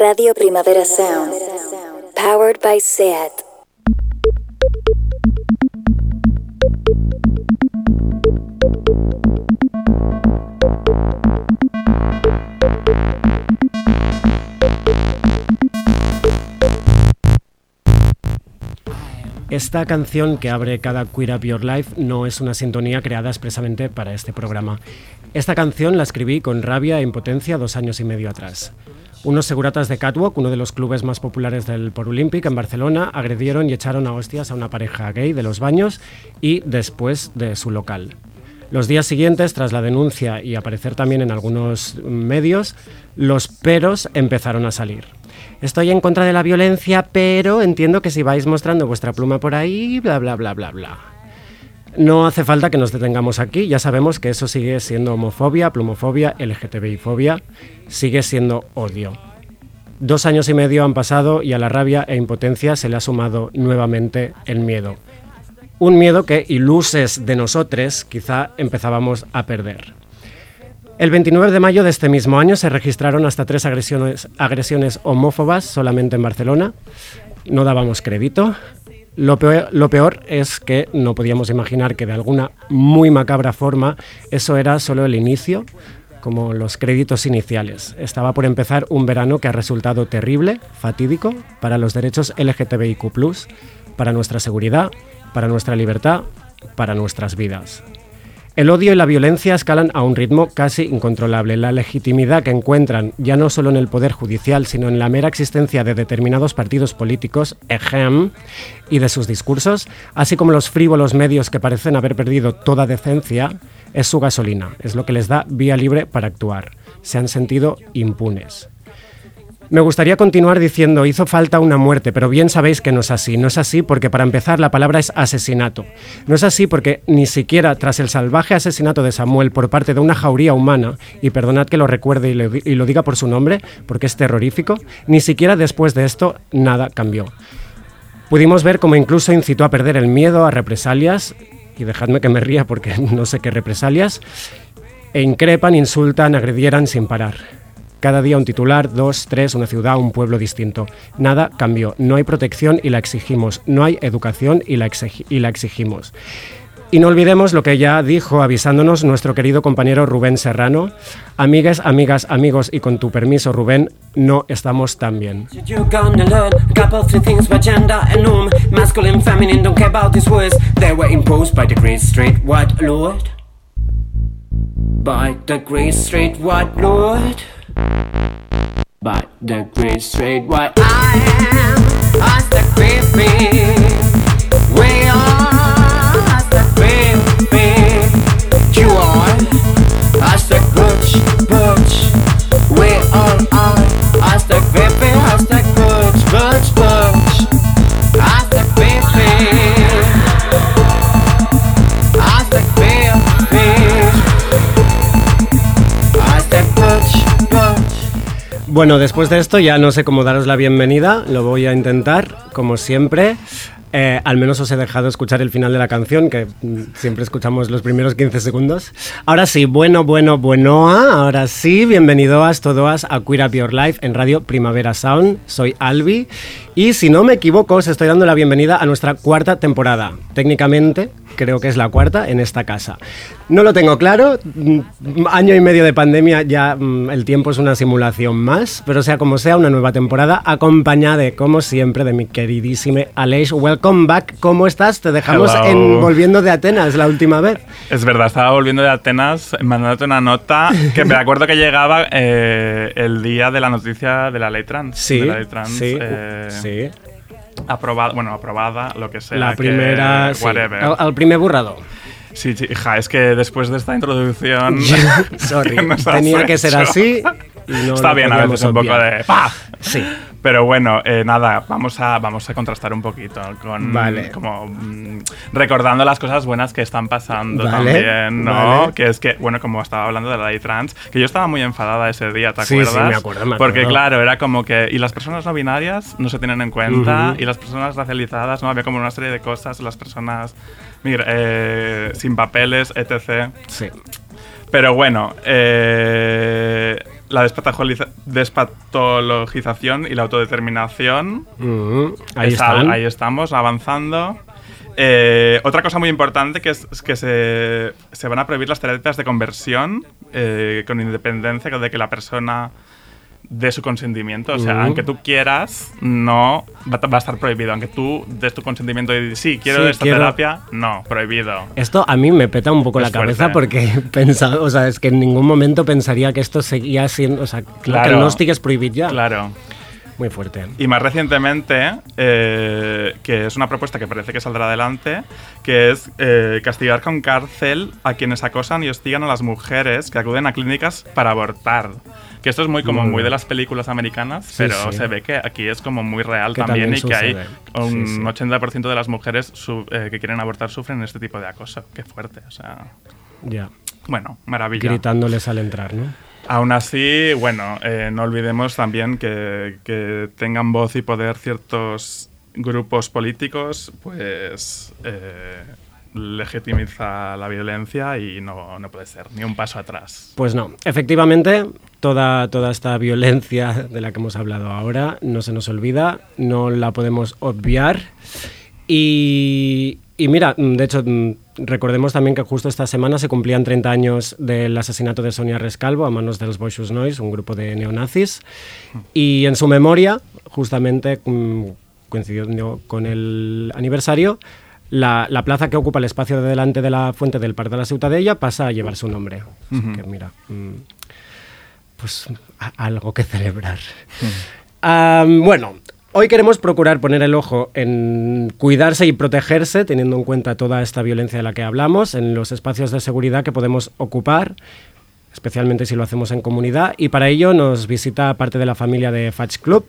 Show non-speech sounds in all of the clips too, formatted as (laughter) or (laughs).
Radio Primavera Sound. Powered by SEAT. Esta canción que abre cada Queer Up Your Life no es una sintonía creada expresamente para este programa. Esta canción la escribí con rabia e impotencia dos años y medio atrás. Unos seguratas de Catwalk, uno de los clubes más populares del Por Olympic en Barcelona, agredieron y echaron a hostias a una pareja gay de los baños y después de su local. Los días siguientes, tras la denuncia y aparecer también en algunos medios, los peros empezaron a salir. Estoy en contra de la violencia, pero entiendo que si vais mostrando vuestra pluma por ahí, bla, bla, bla, bla, bla. No hace falta que nos detengamos aquí, ya sabemos que eso sigue siendo homofobia, plumofobia, LGTBI-fobia, sigue siendo odio. Dos años y medio han pasado y a la rabia e impotencia se le ha sumado nuevamente el miedo. Un miedo que, iluses de nosotros, quizá empezábamos a perder. El 29 de mayo de este mismo año se registraron hasta tres agresiones, agresiones homófobas solamente en Barcelona. No dábamos crédito. Lo peor, lo peor, es que no podíamos imaginar que de alguna muy macabra forma eso era solo el inicio, como los créditos iniciales. Estaba por empezar un verano que ha resultado terrible, fatídico, para los derechos LGTBIQ, para nuestra seguridad, para nuestra libertad, para nuestras vidas. El odio y la violencia escalan a un ritmo casi incontrolable. La legitimidad que encuentran, ya no solo en el Poder Judicial, sino en la mera existencia de determinados partidos políticos, EGEM, y de sus discursos, así como los frívolos medios que parecen haber perdido toda decencia, es su gasolina, es lo que les da vía libre para actuar. Se han sentido impunes. Me gustaría continuar diciendo, hizo falta una muerte, pero bien sabéis que no es así. No es así porque para empezar la palabra es asesinato. No es así porque ni siquiera tras el salvaje asesinato de Samuel por parte de una jauría humana, y perdonad que lo recuerde y, lo diga por su nombre, porque es terrorífico, ni siquiera después de esto nada cambió. Pudimos ver cómo incluso incitó a perder el miedo a represalias, y dejadme que me ría porque (laughs) no sé qué represalias, e increpan, insultan, agredieran sin parar. Cada día un titular, dos, tres, una ciudad, un pueblo distinto. Nada cambió. No hay protección y la exigimos. No hay educación y la, y la exigimos. Y no olvidemos lo que ya dijo avisándonos nuestro querido compañero Rubén Serrano. Amigas, amigas, amigos, y con tu permiso, Rubén, no estamos tan bien. White lord. By the great straight white I am as the creepy We are as the creepy You are as the butch butch We are Bueno, después de esto ya no sé cómo daros la bienvenida, lo voy a intentar, como siempre. Eh, al menos os he dejado escuchar el final de la canción, que mm, siempre escuchamos los primeros 15 segundos. Ahora sí, bueno, bueno, bueno, ahora sí, bienvenidos todos a Queer Up Your Life en Radio Primavera Sound. Soy Albi y si no me equivoco, os estoy dando la bienvenida a nuestra cuarta temporada. Técnicamente, creo que es la cuarta en esta casa. No lo tengo claro, mm, año y medio de pandemia, ya mm, el tiempo es una simulación más, pero sea como sea, una nueva temporada acompañada, como siempre, de mi queridísima Aleix. Welcome back, ¿cómo estás? Te dejamos Hello. en Volviendo de Atenas la última vez. Es verdad, estaba volviendo de Atenas mandándote una nota que me acuerdo que llegaba eh, el día de la noticia de la ley trans. Sí, de la ley trans, sí, eh, sí. Aprobada, bueno, aprobada, lo que sea. La que- primera, sí. whatever. Al, al primer burrado. Sí, sí, hija, es que después de esta introducción. (laughs) (laughs) Sorry, que tenía que ser así. y no Está bien a veces un poco de. ¡pah! Sí. Pero bueno, eh, nada, vamos a, vamos a contrastar un poquito con. Vale. Como. mm, recordando las cosas buenas que están pasando Vale, también, ¿no? vale. Que es que, bueno, como estaba hablando de la ley trans, que yo estaba muy enfadada ese día, ¿te Sí, sí, acuerdas? me acuerdo, me Porque, acuerdo. claro, era como que. Y las personas no binarias no se tienen en cuenta, Ujú. y las personas racializadas, ¿no? Había como una serie de cosas, las personas. Mira, eh, sin papeles, etc. Sí. Pero bueno, eh, la despatologiza- despatologización y la autodeterminación. Ahí está- ahí estamos, avanzando. Eh, otra cosa muy importante que es, es que se, se van a prohibir las terapias de conversión eh, con independencia de que la persona dé su consentimiento. O sea, aunque tú quieras, no va, a- va a estar prohibido. Aunque tú des tu consentimiento y sí, quiero Sí, esta quiero- terapia, no, prohibido. Esto a mí me peta un poco Es la cabeza porque (laughs) pensaba, o sea, es que en ningún momento pensaría que esto seguía siendo, o sea, que el es ya. Claro. Muy fuerte. Y más recientemente, eh, que es una propuesta que parece que saldrá adelante, que es eh, castigar con cárcel a quienes acosan y hostigan a las mujeres que acuden a clínicas para abortar. Que esto es muy como Muy muy de las películas americanas, Sí, pero sí. se ve que aquí es como muy real Que también, también y que hay un Sí, sí. 80% de las mujeres su- eh, que quieren abortar sufren este tipo de acoso. Qué fuerte, o sea... Ya. Bueno, maravilla. Gritándoles al entrar, ¿no? Aún así, bueno, eh, no olvidemos también que, que tengan voz y poder ciertos grupos políticos, pues eh, legitimiza la violencia y no, no puede ser ni un paso atrás. Pues no, efectivamente, toda, toda esta violencia de la que hemos hablado ahora no se nos olvida, no la podemos obviar. Y, y mira, de hecho, recordemos también que justo esta semana se cumplían 30 años del asesinato de Sonia Rescalvo a manos de los Boixos Noise, un grupo de neonazis. Y en su memoria, justamente mm, coincidiendo con el aniversario, la, la plaza que ocupa el espacio de delante de la fuente del Parc de la Ciutadella pasa a llevar su nombre. Así que mira, mm, pues a- algo que celebrar. Bueno, hoy queremos procurar poner el ojo en cuidarse y protegerse, teniendo en cuenta toda esta violencia de la que hablamos, en los espacios de seguridad que podemos ocupar, especialmente si lo hacemos en comunidad. Y para ello nos visita parte de la familia de Fach Club,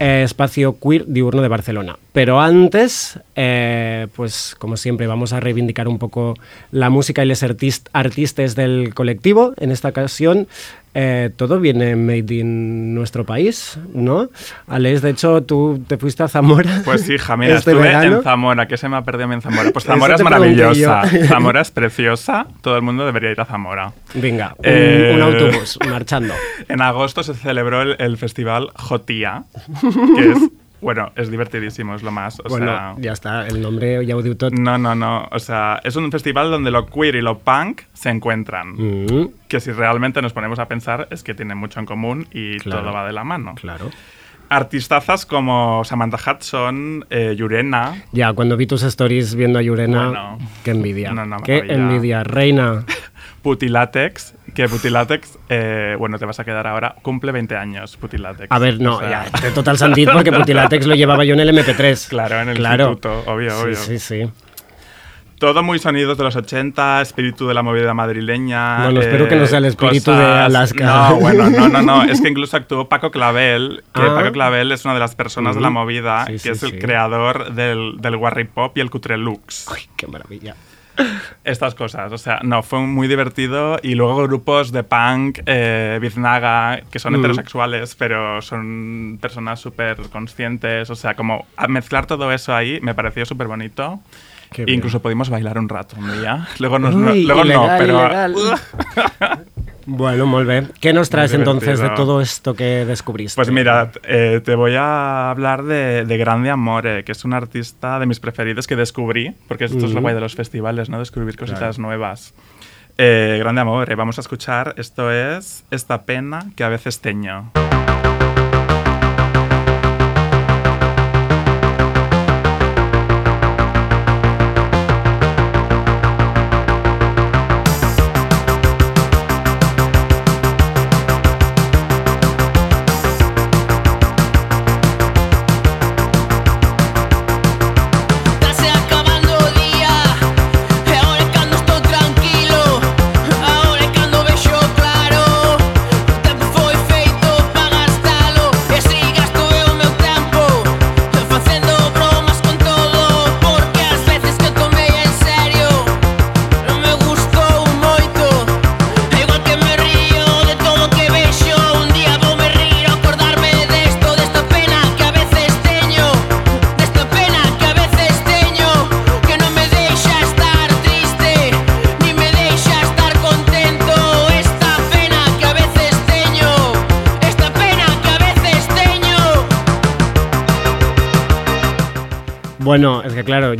eh, espacio queer diurno de Barcelona. Pero antes, eh, pues como siempre, vamos a reivindicar un poco la música y los artist- artistas del colectivo. En esta ocasión, eh, todo viene made in nuestro país, ¿no? Aleix, de hecho, tú te fuiste a Zamora. Pues hija, mira, (laughs) este estuve verano. en Zamora, que se me ha perdido en Zamora. Pues Zamora es maravillosa. (laughs) Zamora es preciosa, todo el mundo debería ir a Zamora. Venga, un, Eh, un autobús marchando. (laughs) En agosto se celebró el, el festival Jotía, que es, bueno, es divertidísimo, es lo más. O bueno, sea, ya está, el nombre ya ho diu tot. no, no, no. O sea, es un festival donde lo queer y lo punk se encuentran. Mm, Que si realmente nos ponemos a pensar es que tienen mucho en común y Claro. todo va de la mano. claro. Artistazas como Samantha Hudson, eh, Yurena, Ya, cuando vi tus stories viendo a Yurena, Bueno. qué envidia. No, no, qué maravilla. envidia, reina. (laughs) Putilatex, que Putilatex, eh, bueno, te vas a quedar ahora, cumple 20 años Putilatex. A ver, no, O sea, ya, de total sentit, porque (laughs) Putilatex lo llevaba yo en el MP3. Claro, en el Claro. instituto, obvio, Sí, obvio. Sí, sí. Todo muy sonidos de los 80, espíritu de la movida madrileña. eh, Bueno, espero que no sea el espíritu de Alaska. No, bueno, no, no, no. (laughs) Es que incluso actuó Paco Clavel, que Ah. Paco Clavel es una de las personas de la movida, Sí, que sí, es el creador del, del Warry Pop y el Cutre Lux. Ay, qué maravilla. (laughs) Estas cosas, o sea, no, fue muy divertido. Y luego grupos de punk, eh, Biznaga, que son Mm. heterosexuales, pero son personas súper conscientes. O sea, como a mezclar todo eso ahí me pareció súper bonito. Qué bien. Incluso pudimos bailar un rato un día. Luego, nos- no, Uy, luego no, ilegal, pero. (laughs) (laughs) Bueno, molt bé. ¿Qué nos traes entonces de todo esto que descubriste? Pues mira, eh, te voy a hablar de, de Grande Amore, que es un artista de mis preferidos que descubrí, porque esto es lo guay de los festivales, ¿no? Descubrir cositas nuevas. Eh, Grande Amore, vamos a escuchar, esto es Esta pena que a veces teño.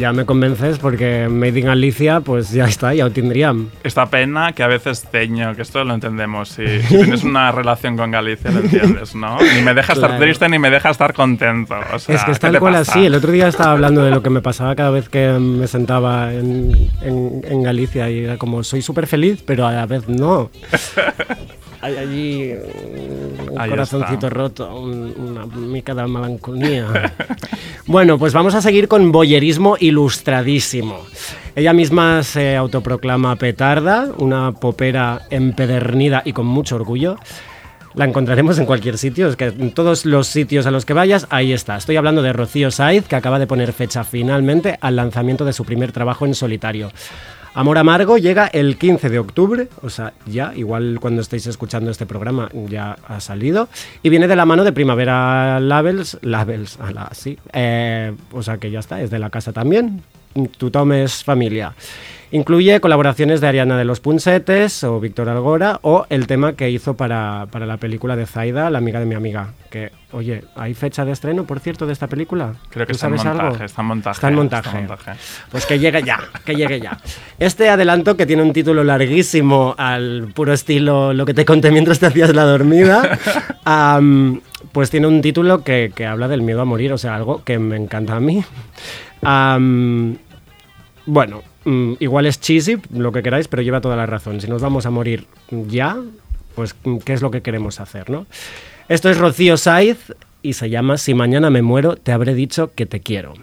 Ya me convences porque Made in Alicia, pues ya está, ya lo tendrían. Esta pena que a veces ceño, que esto lo entendemos. Si, si tienes una (laughs) relación con Galicia, lo entiendes, ¿no? Ni me deja estar Claro. triste ni me deja estar contento. O sea, es que es ¿qué tal cual pasa? así. El otro día estaba hablando de lo que me pasaba cada vez que me sentaba en, en- en Galicia y era como, soy súper feliz, pero a la vez no. (laughs) Hay allí un Ahí corazoncito está. roto, un- una mica de melancolía. (laughs) bueno, pues vamos a seguir con boyerismo ilustradísimo. Ella misma se autoproclama petarda, una popera empedernida y con mucho orgullo. La encontraremos en cualquier sitio, es que en todos los sitios a los que vayas, ahí está. Estoy hablando de Rocío Saiz, que acaba de poner fecha finalmente al lanzamiento de su primer trabajo en solitario. Amor Amargo llega el 15 de octubre, o sea, ya, igual cuando estéis escuchando este programa ya ha salido, y viene de la mano de Primavera Labels, Labels, ala, sí, eh, o sea que ya está, es de la casa también, tu tomes familia. Incluye colaboraciones de Ariana de los Punsetes o Víctor Algora o el tema que hizo para, para la película de Zaida, la amiga de mi amiga. Que, oye, ¿hay fecha de estreno, por cierto, de esta película? Creo que ¿Tú está en sabes algo? montaje, está en montaje. Está en montaje. está en montaje. Pues que llegue ya, que llegue ya. Este adelanto que tiene un título larguísimo al puro estilo lo que te conté mientras te hacías la dormida, (laughs) pues tiene un título que, que habla del miedo a morir, o sea, algo que me encanta a mí. Bueno, mm, igual es cheesy, lo que queráis, pero lleva toda la razón. Si nos vamos a morir ya, pues ¿qué es lo que queremos hacer, no? Esto es Rocío Saiz y se llama Si mañana me muero, te habré dicho que te quiero.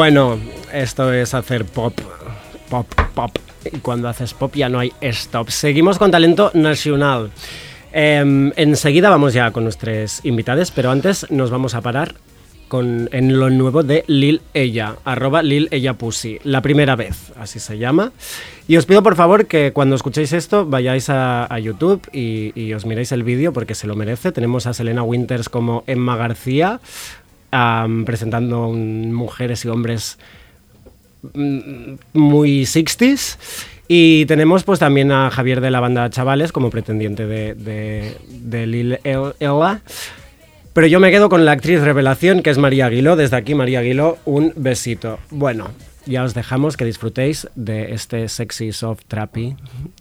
Bueno, esto es hacer pop, pop, pop. Y cuando haces pop ya no hay stop. Seguimos con talento nacional. Em, enseguida vamos ya con nuestros invitados, pero antes nos vamos a parar con, en lo nuevo de Lil Ella, arroba Lil Ella Pussy, la primera vez, así se llama. Y os pido por favor que cuando escuchéis esto vayáis a, YouTube y, y os miréis el vídeo porque se lo merece. Tenemos a Selena Winters como Emma García, presentando mujeres y hombres mm, muy 60s. Y tenemos pues también a Javier de la banda Chavales como pretendiente de, Lil El- Ella. Pero yo me quedo con la actriz revelación que es María Aguiló. Desde aquí, María Aguiló, un besito. Bueno, ya os dejamos que disfrutéis de este sexy soft trappy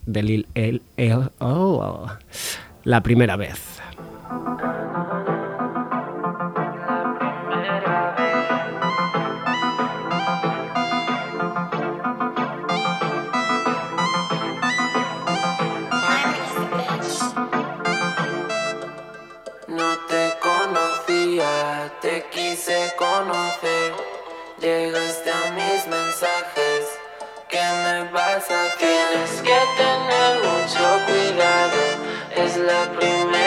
de Lil El, El- oh, la primera vez. ¿Qué me vas a hacer? Tienes que tener mucho cuidado, es la primera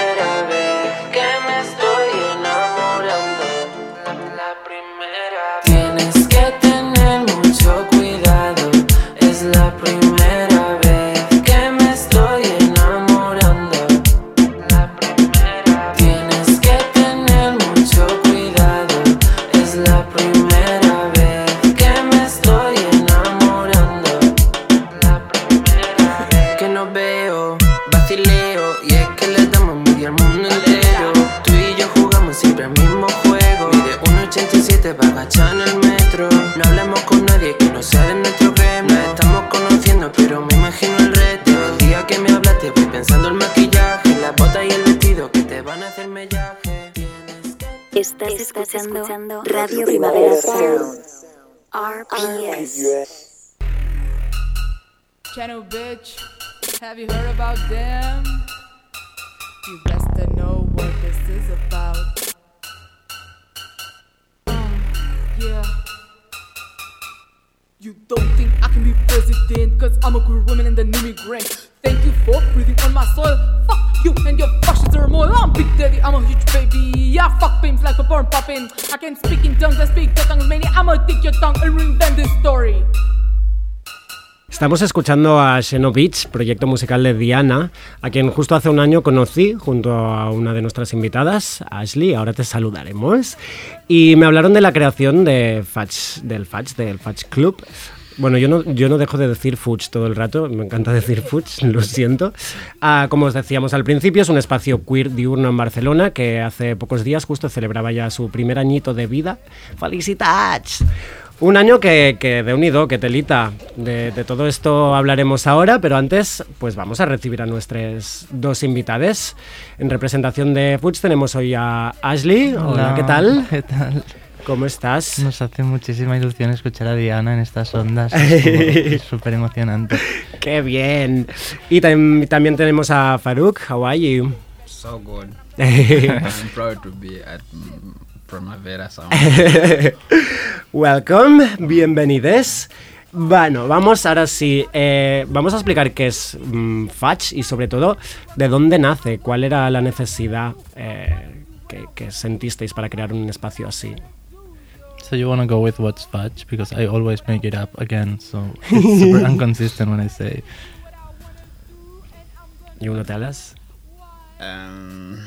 No hablamos con nadie que no sea de nuestro gremio. Nos estamos conociendo, pero me imagino el reto. El día que me hablaste, voy pensando el maquillaje, las botas y el vestido que te van a hacer mellaje. Estás, escuchando, Radio Primavera Sound. RPS. Channel bitch, have you heard about them? You best to know what this is about. Um, yeah. You don't think I can be president, cause I'm a queer woman and an immigrant. Thank you for breathing on my soil. Fuck you and your fascist turmoil. I'm Big Daddy, I'm a huge baby. Yeah, fuck beams like a born poppin'. I can speak in tongues, I speak the tongues many. I'ma take your tongue and reinvent this story. Estamos escuchando a Xeno Beach, proyecto musical de Diana, a quien justo hace un año conocí junto a una de nuestras invitadas, Ashley, ahora te saludaremos, y me hablaron de la creación de Fudge, del Fudge, del Fudge Club. Bueno, yo no, yo no dejo de decir Fudge todo el rato, me encanta decir Fudge, (laughs) lo siento. Ah, como os decíamos al principio, es un espacio queer diurno en Barcelona que hace pocos días justo celebraba ya su primer añito de vida. ¡Felicitats! Un año que, que de unido, que telita. De, de todo esto hablaremos ahora, pero antes, pues vamos a recibir a nuestras dos invitades. En representación de Fudge tenemos hoy a Ashley. Hola, ¿qué tal? (laughs) ¿Qué tal? ¿Cómo estás? Nos hace muchísima ilusión escuchar a Diana en estas ondas. (laughs) Es súper emocionante. ¡Qué bien! Y tam- también tenemos a Farouk. How are you? So good. (laughs) I'm proud to be at Primavera Sound. (laughs) Welcome, bienvenides. Bueno, vamos ahora sí, eh, vamos a explicar qué es mm, Fudge y sobre todo de dónde nace, cuál era la necesidad eh, que, que sentisteis para crear un espacio así. So you want to go with what's fudge? Because I always make it up again, so it's super (laughs) inconsistent when I say. You wanna tell us? um,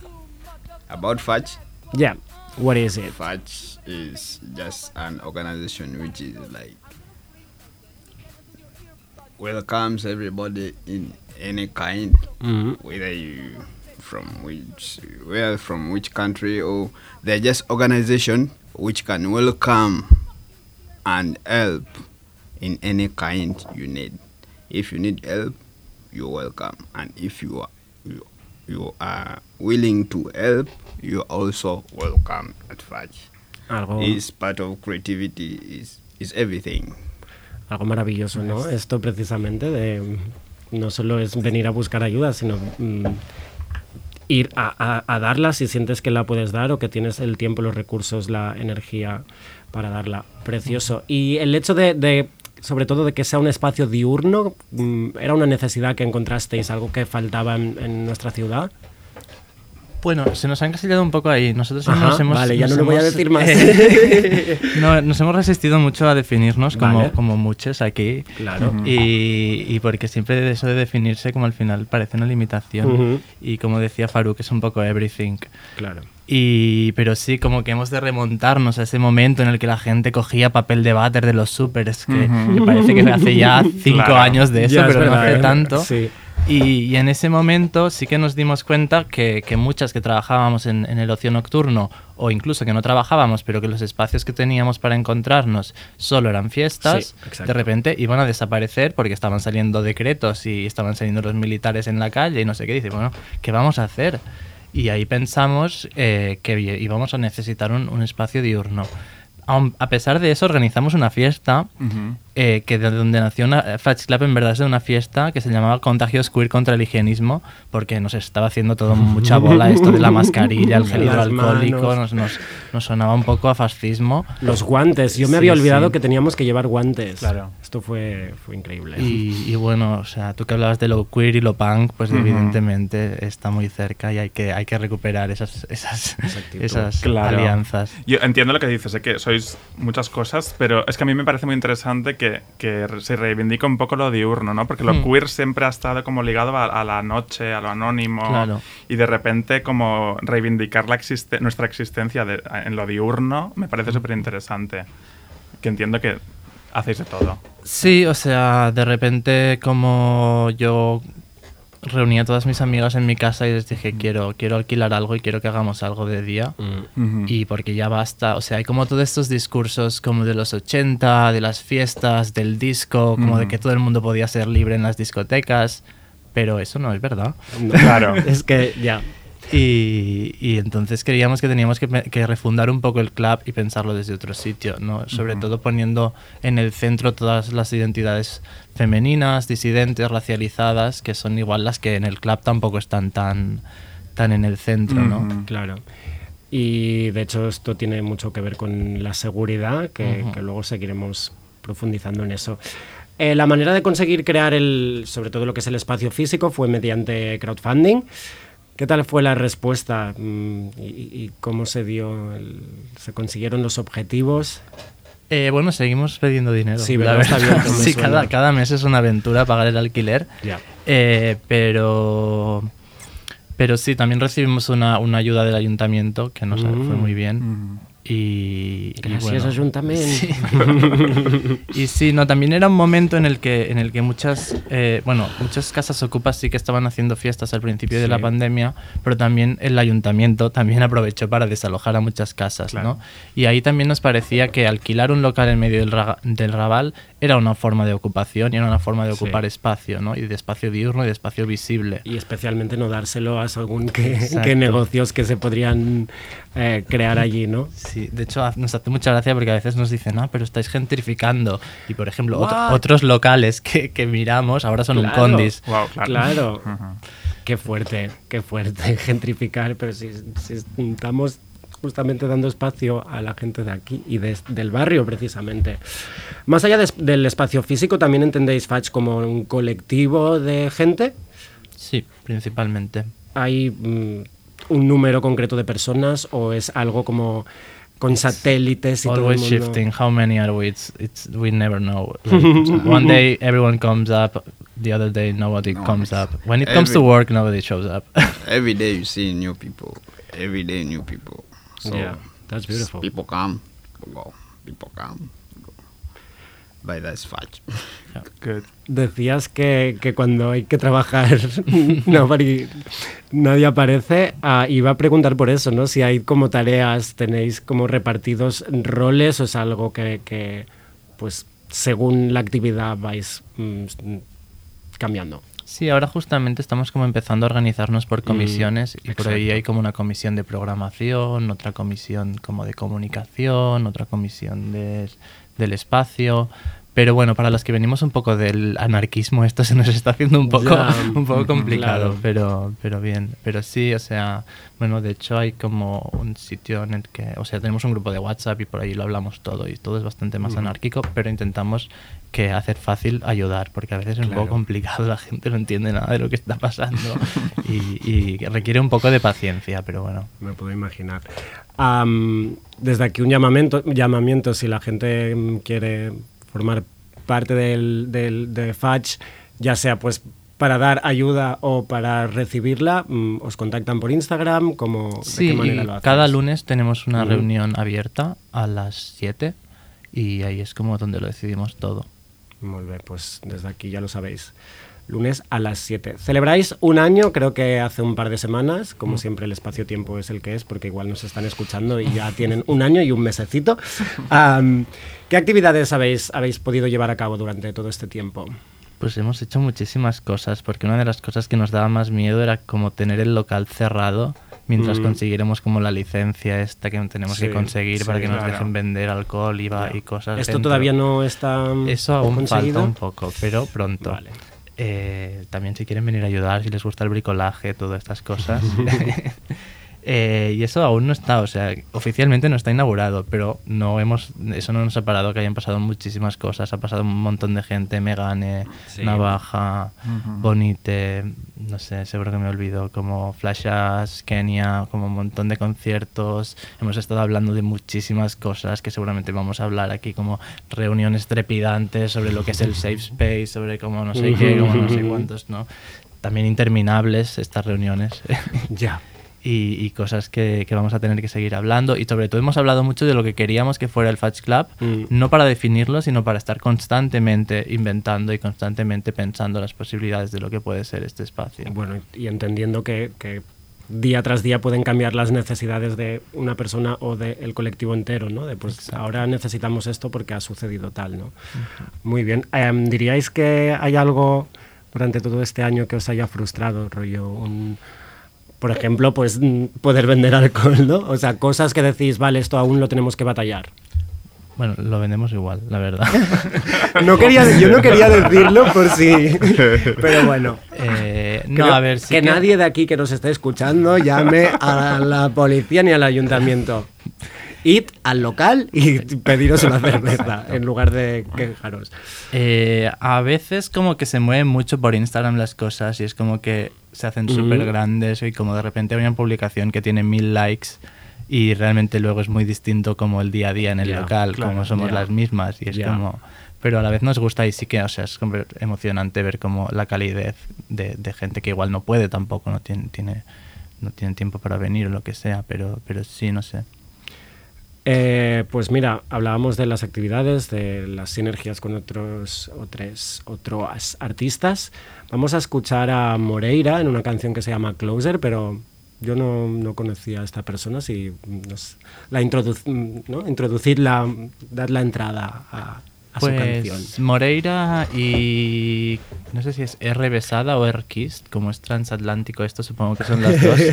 (laughs) about Fudge. Yeah, what is it? Fudge is just an organization which is like welcomes everybody in any kind, Mhm. whether you from which where from which country or they're just organization which can welcome and help in any kind you need. If you need help, you're welcome, and if you are you, you are willing to help, you're also welcome at Fudge. Algo, It's part of creativity. Is is everything. algo maravilloso, ¿no? Esto precisamente de mm, no solo es venir a buscar ayuda, sino mm, ir a, a- a darla si sientes que la puedes dar o que tienes el tiempo, los recursos, la energía para darla. Precioso. Y el hecho de, de, sobre todo, de que sea un espacio diurno, mm, ¿era una necesidad que encontrasteis, algo que faltaba en, en nuestra ciudad? Bueno, se nos ha encasillado un poco ahí. Nosotros Ajá, nos hemos. vale, ya nos no lo voy a decir más. (laughs) no, nos hemos resistido mucho a definirnos como, Vale. como muchos aquí. Claro. Y, y porque siempre eso de definirse como al final parece una limitación. Y como decía Faruk, es un poco everything. Claro. Y, pero sí, como que hemos de remontarnos a ese momento en el que la gente cogía papel de váter de los supers, que me parece que hace ya (laughs) cinco Claro. años de eso, Ya, es pero no hace ¿eh? tanto. Sí. Y, y en ese momento sí que nos dimos cuenta que, que muchas que trabajábamos en, en el ocio nocturno o incluso que no trabajábamos, pero que los espacios que teníamos para encontrarnos solo eran fiestas, Sí, de repente iban a desaparecer porque estaban saliendo decretos y estaban saliendo los militares en la calle y no sé qué. Dice, bueno, ¿qué vamos a hacer? Y ahí pensamos eh, que íbamos a necesitar un, un espacio diurno. A pesar de eso, organizamos una fiesta eh, que de donde nació una, Fudge Club en verdad es de una fiesta que se llamaba Contagios Queer contra el Higienismo, porque nos estaba haciendo todo mucha bola esto de la (laughs) mascarilla, el gel manos. nos, nos, nos sonaba un poco a fascismo. Los guantes. Yo me Sí, había olvidado sí. que teníamos que llevar guantes. Claro. Esto fue, fue increíble. Y, y bueno, o sea, tú que hablabas de lo queer y lo punk, pues evidentemente está muy cerca y hay que, hay que recuperar esas, esas, esas Claro. alianzas. Yo entiendo lo que dices, sé que sois muchas cosas, pero es que a mí me parece muy interesante que, que se reivindica un poco lo diurno, ¿no? Porque lo Hmm. queer siempre ha estado como ligado a, a la noche, a lo anónimo, Claro. y de repente como reivindicar la existe- nuestra existencia de- en lo diurno me parece súper interesante. Que entiendo que hacéis de todo. Sí, o sea, de repente como yo reuní a todas mis amigas en mi casa y les dije quiero, quiero alquilar algo y quiero que hagamos algo de día. Mm. Y porque ya basta, o sea, hay como todos estos discursos como de los 80, de las fiestas, del disco, como de que todo el mundo podía ser libre en las discotecas, pero eso no es verdad. No, Claro. (laughs) Es que ya. Y, y entonces creíamos que teníamos que, que refundar un poco el club y pensarlo desde otro sitio, ¿no? Sobre todo poniendo en el centro todas las identidades femeninas, disidentes, racializadas, que son igual las que en el club tampoco están tan, tan en el centro, ¿no? Ujú. Claro. Y de hecho esto tiene mucho que ver con la seguridad, que, Ujú. que luego seguiremos profundizando en eso. Eh, la manera de conseguir crear el, sobre todo lo que es el espacio físico, fue mediante crowdfunding. ¿Qué tal fue la respuesta Mm, y, y cómo se dio? el- ¿Se consiguieron los objetivos? Eh, bueno, seguimos pidiendo dinero. Sí, la ¿verdad? Está bien, (laughs) sí, cada, cada mes es una aventura pagar el alquiler. Eh, pero, pero sí, también recibimos una, una ayuda del ayuntamiento que nos fue Mm. muy bien. Mm. Y, y Gracias, bueno, ayuntamiento. sí. (laughs) y sí, no, también era un momento en el que, en el que muchas, eh, bueno, muchas casas ocupas sí que estaban haciendo fiestas al principio de la pandemia, pero también el ayuntamiento también aprovechó para desalojar a muchas casas, Claro. ¿no? Y ahí también nos parecía que alquilar un local en medio del, raga- del Raval era una forma de ocupación y era una forma de Sí. ocupar espacio, ¿no? Y de espacio diurno y de espacio visible. Y especialmente no dárselo a según qué, negocios que se podrían eh, crear allí, ¿no? Sí, de hecho nos hace mucha gracia porque a veces nos dicen, ah, pero estáis gentrificando. Y por ejemplo, otro- otros locales que, que miramos ahora son Claro. un condis. Wow, claro. Claro. Qué fuerte, qué fuerte (laughs) gentrificar, pero si, si estamos justamente dando espacio a la gente de aquí y de- del barrio precisamente. Más allá de- del espacio físico, ¿también entendéis Fatch como un colectivo de gente? Sí, principalmente. ¿Hay mm, un número concreto de personas o es algo como con satélites y todo el Always mundo? shifting. How many are we? It's, it's, we never know. (laughs) Like, one day everyone comes up, the other day nobody No, comes up. When it comes to every- work, nobody shows up. Every day you see new people. Every day new people. So Yeah, that's beautiful. People come, go. People come, go. But that's fact. Good. Decías que, que cuando hay que trabajar (laughs) nobody- nadie aparece. Ah, iba a preguntar por eso, ¿no? Si hay como tareas, tenéis como repartidos roles o es algo que, que, pues, según la actividad vais mm, cambiando. Sí, ahora justamente estamos como empezando a organizarnos por comisiones y por ahí hay como una comisión de programación, otra comisión como de comunicación, otra comisión de- del espacio. Pero bueno, para los que venimos un poco del anarquismo, esto se nos está haciendo un poco, Ya, (laughs) un poco complicado, claro. pero, pero bien. Pero sí, o sea, bueno, de hecho hay como un sitio en el que, o sea, tenemos un grupo de WhatsApp y por ahí lo hablamos todo y todo es bastante más anárquico, pero intentamos que hacer fácil ayudar, porque a veces es un Claro. poco complicado, la gente no entiende nada de lo que está pasando y, y requiere un poco de paciencia, pero bueno. Me puedo imaginar. Am, desde aquí un llamamiento, llamamiento si la gente quiere formar parte del, del, de Fatch, ya sea pues para dar ayuda o para recibirla, mm, os contactan por Instagram, como ¿de Sí, qué manera lo hacéis? cada lunes tenemos una reunión abierta a las 7 y ahí es como donde lo decidimos todo. Muy bien, pues desde aquí ya lo sabéis. Lunes a las 7. Celebráis un año, creo que hace un par de semanas. Mm. Como siempre, el espacio-tiempo es el que es, porque igual nos están escuchando y ya tienen un año y un mesecito. (laughs) ¿Qué actividades habéis, habéis podido llevar a cabo durante todo este tiempo? Pues hemos hecho muchísimas cosas, porque una de las cosas que nos daba más miedo era como tener el local cerrado mientras Mm. consiguiéramos como la licencia esta que tenemos Sí, que conseguir para que nos dejen vender alcohol y, va- Ya. y cosas. ¿Esto dentro. todavía no está mm, Eso aún conseguido? falta un poco, pero pronto. Vale. Eh, también si quieren venir a ayudar, si les gusta el bricolaje, todas estas cosas. (laughs) (laughs) Eh, y eso aún no está, o sea, oficialmente no está inaugurado, pero no hemos, eso no nos ha parado que hayan pasado muchísimas cosas. Ha pasado un montón de gente, Megane, Sí. Navaja, Bonite, no sé, seguro que me olvido, como Flashas, Kenia, como un montón de conciertos. Hemos estado hablando de muchísimas cosas que seguramente vamos a hablar aquí, como reuniones trepidantes sobre lo que es el safe space, sobre cómo no sé qué, como no sé (laughs) cuántos, ¿no? También interminables estas reuniones. Ya. Y, y cosas que, que vamos a tener que seguir hablando. Y sobre todo hemos hablado mucho de lo que queríamos que fuera el Fudge Club, Mm. no para definirlo, sino para estar constantemente inventando y constantemente pensando las posibilidades de lo que puede ser este espacio. Bueno, y entendiendo que, que día tras día pueden cambiar las necesidades de una persona o del colectivo entero, ¿no? De pues ahora necesitamos esto porque ha sucedido tal, ¿no? Muy bien. Em, ¿Diríais que hay algo durante todo este año que os haya frustrado, rollo? Un, Por ejemplo, pues mm, poder vender alcohol, ¿no? O sea, cosas que decís, vale, esto aún lo tenemos que batallar. Bueno, lo vendemos igual, la verdad. (laughs) No quería, yo no quería decirlo por si. (laughs) Pero bueno. Eh, no, a ver, sí que, nadie de aquí que nos esté escuchando llame a la policía ni al ayuntamiento. Id al local y (laughs) pediros una cerveza en lugar de quejaros. Eh, a veces como que se mueven mucho por Instagram las cosas y es como que se hacen súper grandes y como de repente hay una publicación que tiene mil likes y realmente luego es muy distinto como el día a día en el local, claro, como somos las mismas y es como... Pero a la vez nos gusta y sí que, o sea, es como emocionante ver como la calidez de, de gente que igual no puede tampoco, no tiene, tiene, no tiene tiempo para venir o lo que sea, pero, pero sí, no sé. Eh, pues mira, hablábamos de las actividades, de las sinergias con otros, otros, otros artistas. Vamos a escuchar a Moreira en una canción que se llama Closer, pero yo no, no conocía a esta persona. Si nos, la ¿no? introducidla, dar la entrada a, a su canción. Pues Moreira y no sé si es R Besada o R como es transatlántico esto, supongo que son las dos. (laughs)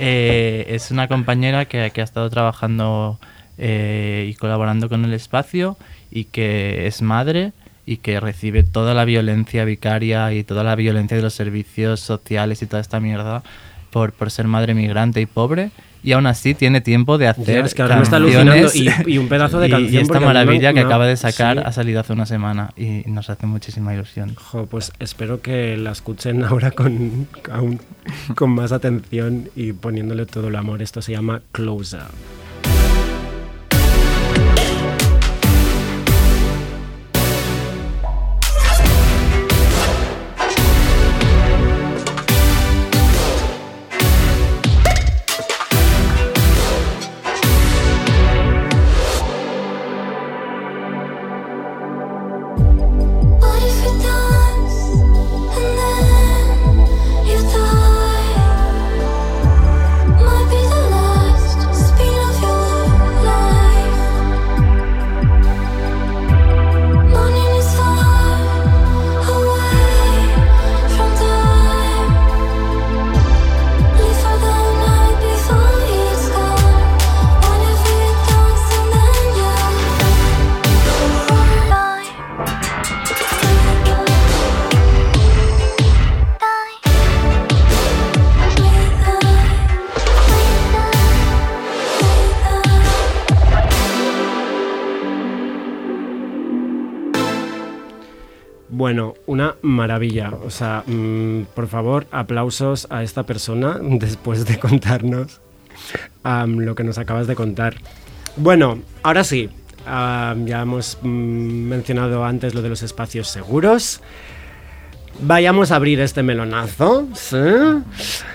Eh, es una compañera que, que ha estado trabajando eh, y colaborando con el espacio y que es madre y que recibe toda la violencia vicaria y toda la violencia de los servicios sociales y toda esta mierda por, por ser madre migrante y pobre. Y aún así tiene tiempo de hacer es que ahora me está alucinando canciones y- y un (laughs) pedazo de y- canción Y esta porque a mí me- maravilla que me- acaba de sacar sí. ha salido hace una semana y nos hace muchísima ilusión. Jo, pues espero que la escuchen ahora con, aún con más atención y poniéndole todo el amor. Esto se llama Closer. Bueno, una maravilla. O sea, mm, por favor, aplausos a esta persona (laughs) después de contarnos lo que nos acabas de contar. Bueno, ahora sí. ya hemos mm, mencionado antes lo de los espacios seguros. Vayamos a abrir este melonazo. ¿sí?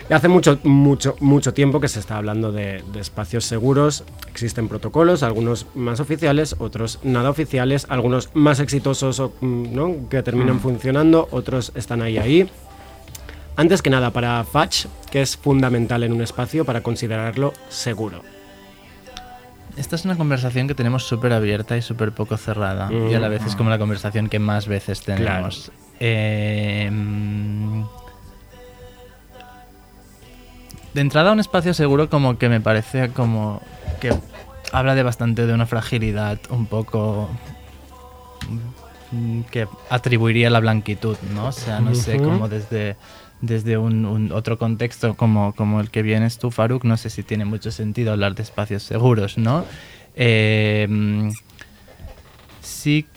Hace mucho, mucho, mucho tiempo que se está hablando de, de espacios seguros. Existen protocolos, algunos más oficiales, otros nada oficiales, algunos más exitosos mm, ¿no? que terminan Mm. funcionando, otros están ahí ahí. Antes que nada, para Fatch, que es fundamental en un espacio para considerarlo seguro. Esta es una conversación que tenemos súper abierta y súper poco cerrada. Y a la vez es como la conversación que más veces tenemos. Eh, mm, de entrada, un espacio seguro como que me parece como que habla de bastante de una fragilidad un poco mm, que atribuiría la blanquitud, ¿no? O sea, no sé, como desde, desde un, un otro contexto como, como el que vienes tú, Faruk, no sé si tiene mucho sentido hablar de espacios seguros, ¿no? Eh, mm, sí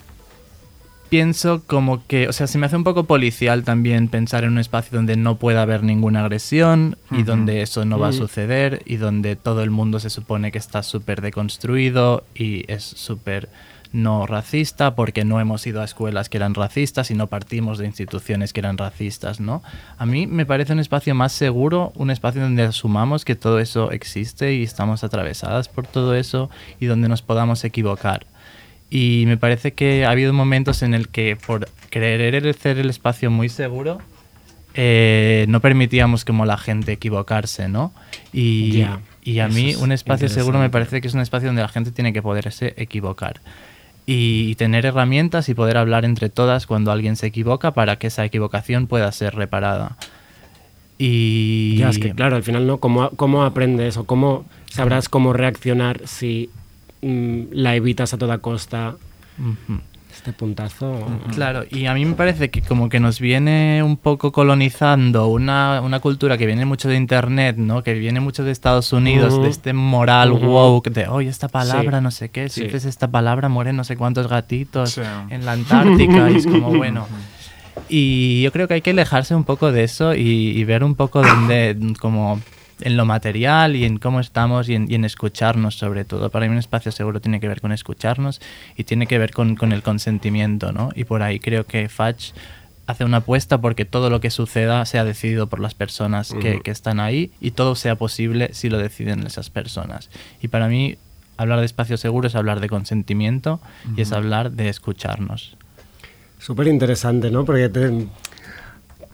pienso como que, o sea, se me hace un poco policial también pensar en un espacio donde no pueda haber ninguna agresión y donde eso no va a suceder y donde todo el mundo se supone que está súper deconstruido y es súper no racista porque no hemos ido a escuelas que eran racistas y no partimos de instituciones que eran racistas, ¿no? A mí me parece un espacio más seguro, un espacio donde asumamos que todo eso existe y estamos atravesadas por todo eso y donde nos podamos equivocar. Y me parece que ha habido momentos en el que por querer hacer el espacio muy seguro, eh, no permitíamos como la gente equivocarse, ¿no? Y, Ya, y a mí un espacio seguro me parece que es un espacio donde la gente tiene que poderse equivocar. Y tener herramientas y poder hablar entre todas cuando alguien se equivoca para que esa equivocación pueda ser reparada. Y Ya, es que claro, al final, ¿no? ¿Cómo, cómo aprendes o cómo sabrás cómo reaccionar si la evitas a toda costa? Ujú. Este puntazo. Claro, y a mí me parece que como que nos viene un poco colonizando una, una cultura que viene mucho de internet, ¿no? Que viene mucho de Estados Unidos, Ujú. de este moral Ujú. woke, de, oye, esta palabra, Sí. no sé qué, si Sí. dices esta palabra mueren no sé cuántos gatitos Sí. en la Antártica, y es como, bueno... Y yo creo que hay que alejarse un poco de eso y, y ver un poco (coughs) dónde, como en lo material y en cómo estamos y en, y en escucharnos sobre todo. Para mí un espacio seguro tiene que ver con escucharnos y tiene que ver con, con el consentimiento, ¿no? Y por ahí creo que Fudge hace una apuesta porque todo lo que suceda sea decidido por las personas que, están ahí y todo sea posible si lo deciden esas personas. Y para mí hablar de espacio seguro es hablar de consentimiento y es hablar de escucharnos. Súper interesante, ¿no? Porque te-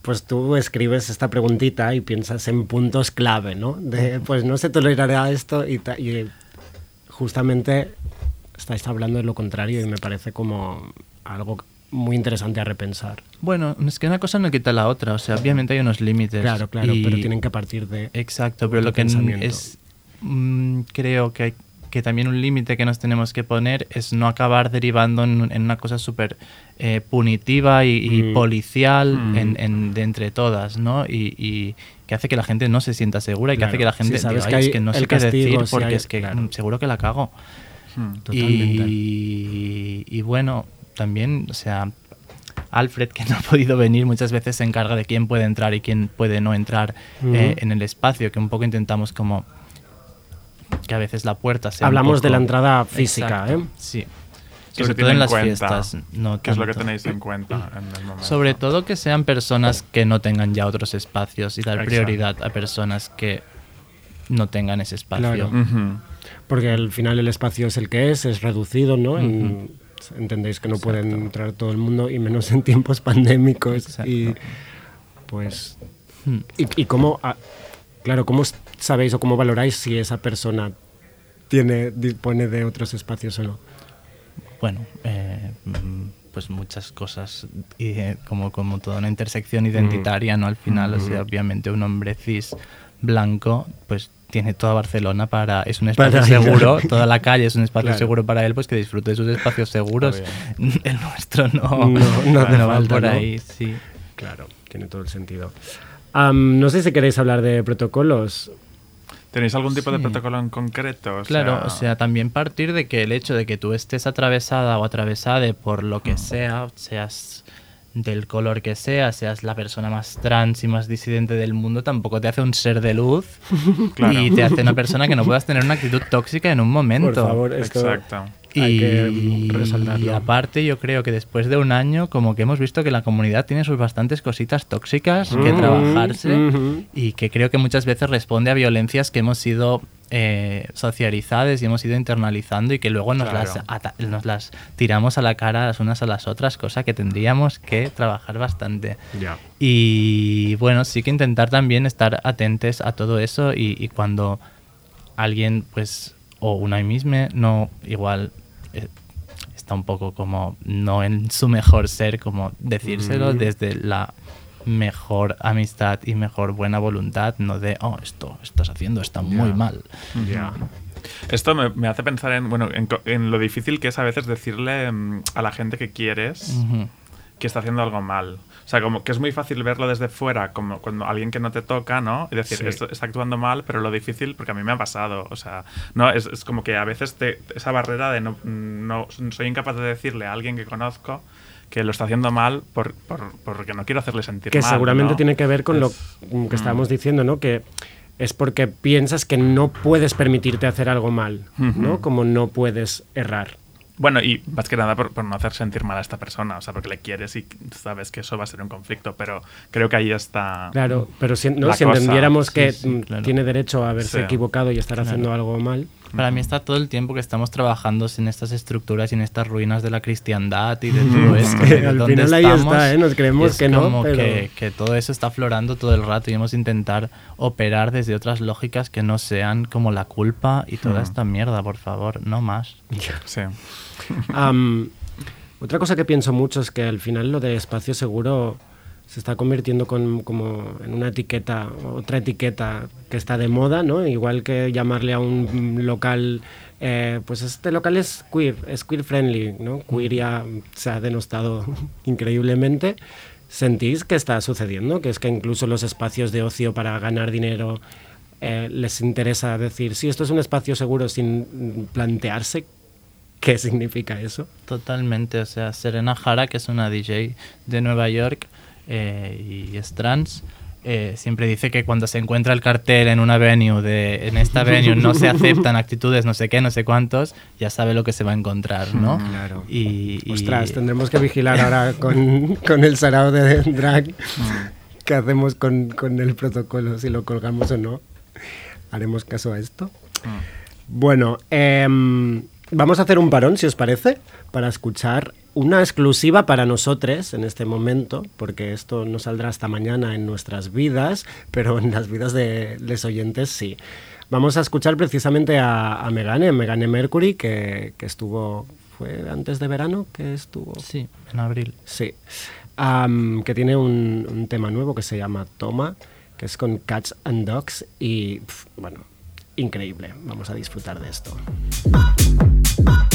pues tú escribes esta preguntita y piensas en puntos clave, ¿no? De, pues no se tolerará esto y, y justamente estáis hablando de lo contrario y me parece como algo muy interesante a repensar. Bueno, es que una cosa no quita la otra, o sea, obviamente hay unos límites. Claro, claro, y- pero tienen que partir de... Exacto, pero lo que es. mm, creo que, hay- que también un límite que nos tenemos que poner es no acabar derivando en, en una cosa súper eh, punitiva y, y Mm. policial Mm. en, en- de entre todas, ¿no? Y, y que hace que la gente no se sienta segura y que hace que la gente Sí, sabes diga, que "Ay, hay es que no sé qué decir porque hay- es que claro. seguro que la cago. Hmm. Totalmente. Y, y bueno, también, o sea, Alfred, que no ha podido venir, muchas veces se encarga de quién puede entrar y quién puede no entrar eh, en el espacio, que un poco intentamos como que a veces la puerta sea un Hablamos de poco- la entrada física, Exacto, ¿eh? Sí. Que Sobre se todo en en las cuenta. fiestas. No ¿Qué es lo que tenéis en cuenta en el momento? Sobre todo que sean personas que no tengan ya otros espacios y dar Exacto. prioridad a personas que no tengan ese espacio. Claro. Ujú. Porque al final el espacio es el que es, es reducido, ¿no? En- entendéis que no pueden Exacto. entrar todo el mundo y menos en tiempos (laughs) pandémicos. Exacto. Y pues. Hmm. ¿Y, y cómo, ah, claro, cómo sabéis o cómo valoráis si esa persona tiene, dispone de otros espacios o no? bueno, eh, mm, pues muchas cosas, y, eh, como, como toda una intersección identitaria, ¿no? Al final, o sea, obviamente un hombre cis blanco, pues tiene toda Barcelona para... Es un espacio Para ir. seguro, toda la calle es un espacio Claro. seguro para él, pues que disfrute de sus espacios seguros. (laughs) El nuestro no, No, no hace va por ¿no? ahí, sí. Claro, tiene todo el sentido. No sé si queréis hablar de protocolos. ¿Tenéis algún tipo de protocolo en concreto? O Claro, sea- o sea, también partir de que el hecho de que tú estés atravesada o atravesada por lo que sea, seas del color que sea, seas la persona más trans y más disidente del mundo, tampoco te hace un ser de luz (laughs) Claro. y te hace una persona que no puedas tener una actitud tóxica en un momento. Por favor, esto Exacto. Hay Y, que resaltarlo. y aparte yo creo que después de un año como que hemos visto que la comunidad tiene sus bastantes cositas tóxicas que Mm, trabajarse ujú. y que creo que muchas veces responde a violencias que hemos sido eh, socializadas y hemos ido internalizando y que luego nos, Claro. las, ata- nos las tiramos a la cara las unas a las otras, cosa que tendríamos que trabajar bastante. Y bueno, sí que intentar también estar atentes a todo eso y, y cuando alguien, pues, o una misma, no, igual está un poco como no en su mejor ser, como decírselo Mm. desde la mejor amistad y mejor buena voluntad, no de, oh, esto estás haciendo está muy mal. Esto me, me hace pensar en, bueno, en, co- en lo difícil que es a veces decirle mm, a la gente que quieres que está haciendo algo mal. O sea, como que es muy fácil verlo desde fuera, como cuando alguien que no te toca, ¿no? Y decir, Sí. esto está actuando mal, pero lo difícil, porque a mí me ha pasado, o sea, no, es, es como que a veces te- esa barrera de no, no soy incapaz de decirle a alguien que conozco que lo está haciendo mal por, por- porque no quiero hacerle sentir que mal. seguramente ¿no? tiene que ver con lo Es- que mm. estábamos diciendo, ¿no? Que es porque piensas que no puedes permitirte hacer algo mal, ¿no? Como no puedes errar. Bueno, y más que nada por, por no hacer sentir mal a esta persona, o sea, porque le quieres y sabes que eso va a ser un conflicto, pero creo que ahí está. Claro, pero si, ¿no? La si cosa. entendiéramos Sí, que sí, mm, claro. tiene derecho a haberse Sí. equivocado y estar haciendo algo mal, Para mí está todo el tiempo que estamos trabajando en estas estructuras y en estas ruinas de la cristiandad y de (laughs) todo Es esto. que al final ahí está, ¿eh? Nos creemos es que no, como pero- que, que todo eso está aflorando todo el rato y hemos intentar operar desde otras lógicas que no sean como la culpa y toda Hmm. esta mierda, por favor, no más. Sí. Otra cosa que pienso mucho es que al final lo de espacio seguro se está convirtiendo con- como en una etiqueta, otra etiqueta que está de moda, ¿no? Igual que llamarle a un local, eh, pues este local es queer, es queer friendly, ¿no? Queer ya se ha denostado (laughs) increíblemente. ¿Sentís que está sucediendo? Que es que incluso los espacios de ocio para ganar dinero eh, les interesa decir, sí, esto es un espacio seguro sin plantearse qué significa eso. Totalmente, o sea, Serena Jara, que es una DJ de Nueva York eh, y es trans, eh, siempre dice que cuando se encuentra el cartel en una venue, de en esta (laughs) venue no se aceptan actitudes no sé qué, no sé cuántos, ya sabe lo que se va a encontrar, ¿no? Claro. Y, y- Ostras, tendremos que vigilar ahora con, (laughs) con el sarao de drag qué hacemos con, con el protocolo, si lo colgamos o no. ¿Haremos caso a esto? Bueno, em, vamos a hacer un parón, si os parece, para escuchar una exclusiva para nosotros en este momento, porque esto no saldrá hasta mañana en nuestras vidas, pero en las vidas de los oyentes sí. Vamos a escuchar precisamente a, a Megane, Megane Mercury, que, que estuvo, fue antes de verano que estuvo. Sí, en abril. Sí. Am, que tiene un, un tema nuevo que se llama Toma, que es con Cats and Dogs y, bueno, increíble. Vamos a disfrutar de esto. Ya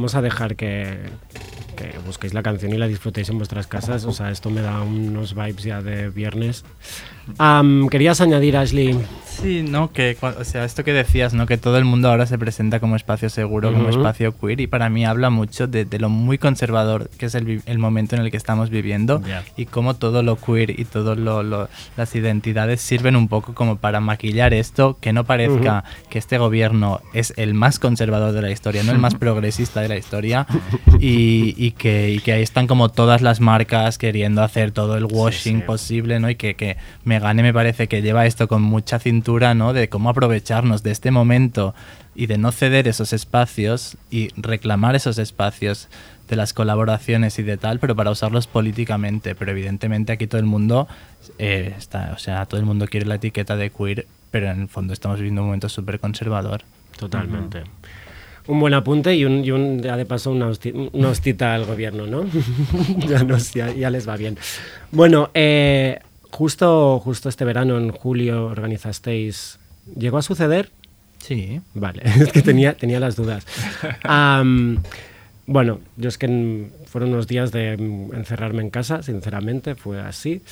vamos a dejar que, busquéis la canción y la disfrutéis en vuestras casas. O sea, esto me da unos vibes ya de viernes. Am, ¿Querías añadir, Ashley? Sí, no, que, o sea, esto que decías, ¿no? Que todo el mundo ahora se presenta como espacio seguro, como espacio queer, y para mí habla mucho de, de lo muy conservador que es el, momento en el que estamos viviendo, y cómo todo lo queer y todas las identidades sirven un poco como para maquillar esto, que no parezca que este gobierno es el más conservador de la historia, no el más (laughs) progresista de la historia, y, y que, y que ahí están como todas las marcas queriendo hacer todo el washing sí. posible, ¿no? Y que, que Megane me parece que lleva esto con mucha cintura, ¿no? De cómo aprovecharnos de este momento y de no ceder esos espacios y reclamar esos espacios de las colaboraciones y de tal, pero para usarlos políticamente. Pero evidentemente aquí todo el mundo eh, está, o sea, todo el mundo quiere la etiqueta de queer, pero en el fondo estamos viviendo un momento súper conservador. Totalmente. Un buen apunte y, un, y un- ya de paso una, hosti- una hostita al gobierno, ¿no? (laughs) ya, nos- ya- ya les va bien. Bueno, eh, justo, justo este verano, en julio, organizasteis... ¿Llegó a suceder? Sí. Vale, (laughs) es que tenía, tenía las dudas. Bueno, yo es que fueron unos días de mm, encerrarme en casa, sinceramente, fue así.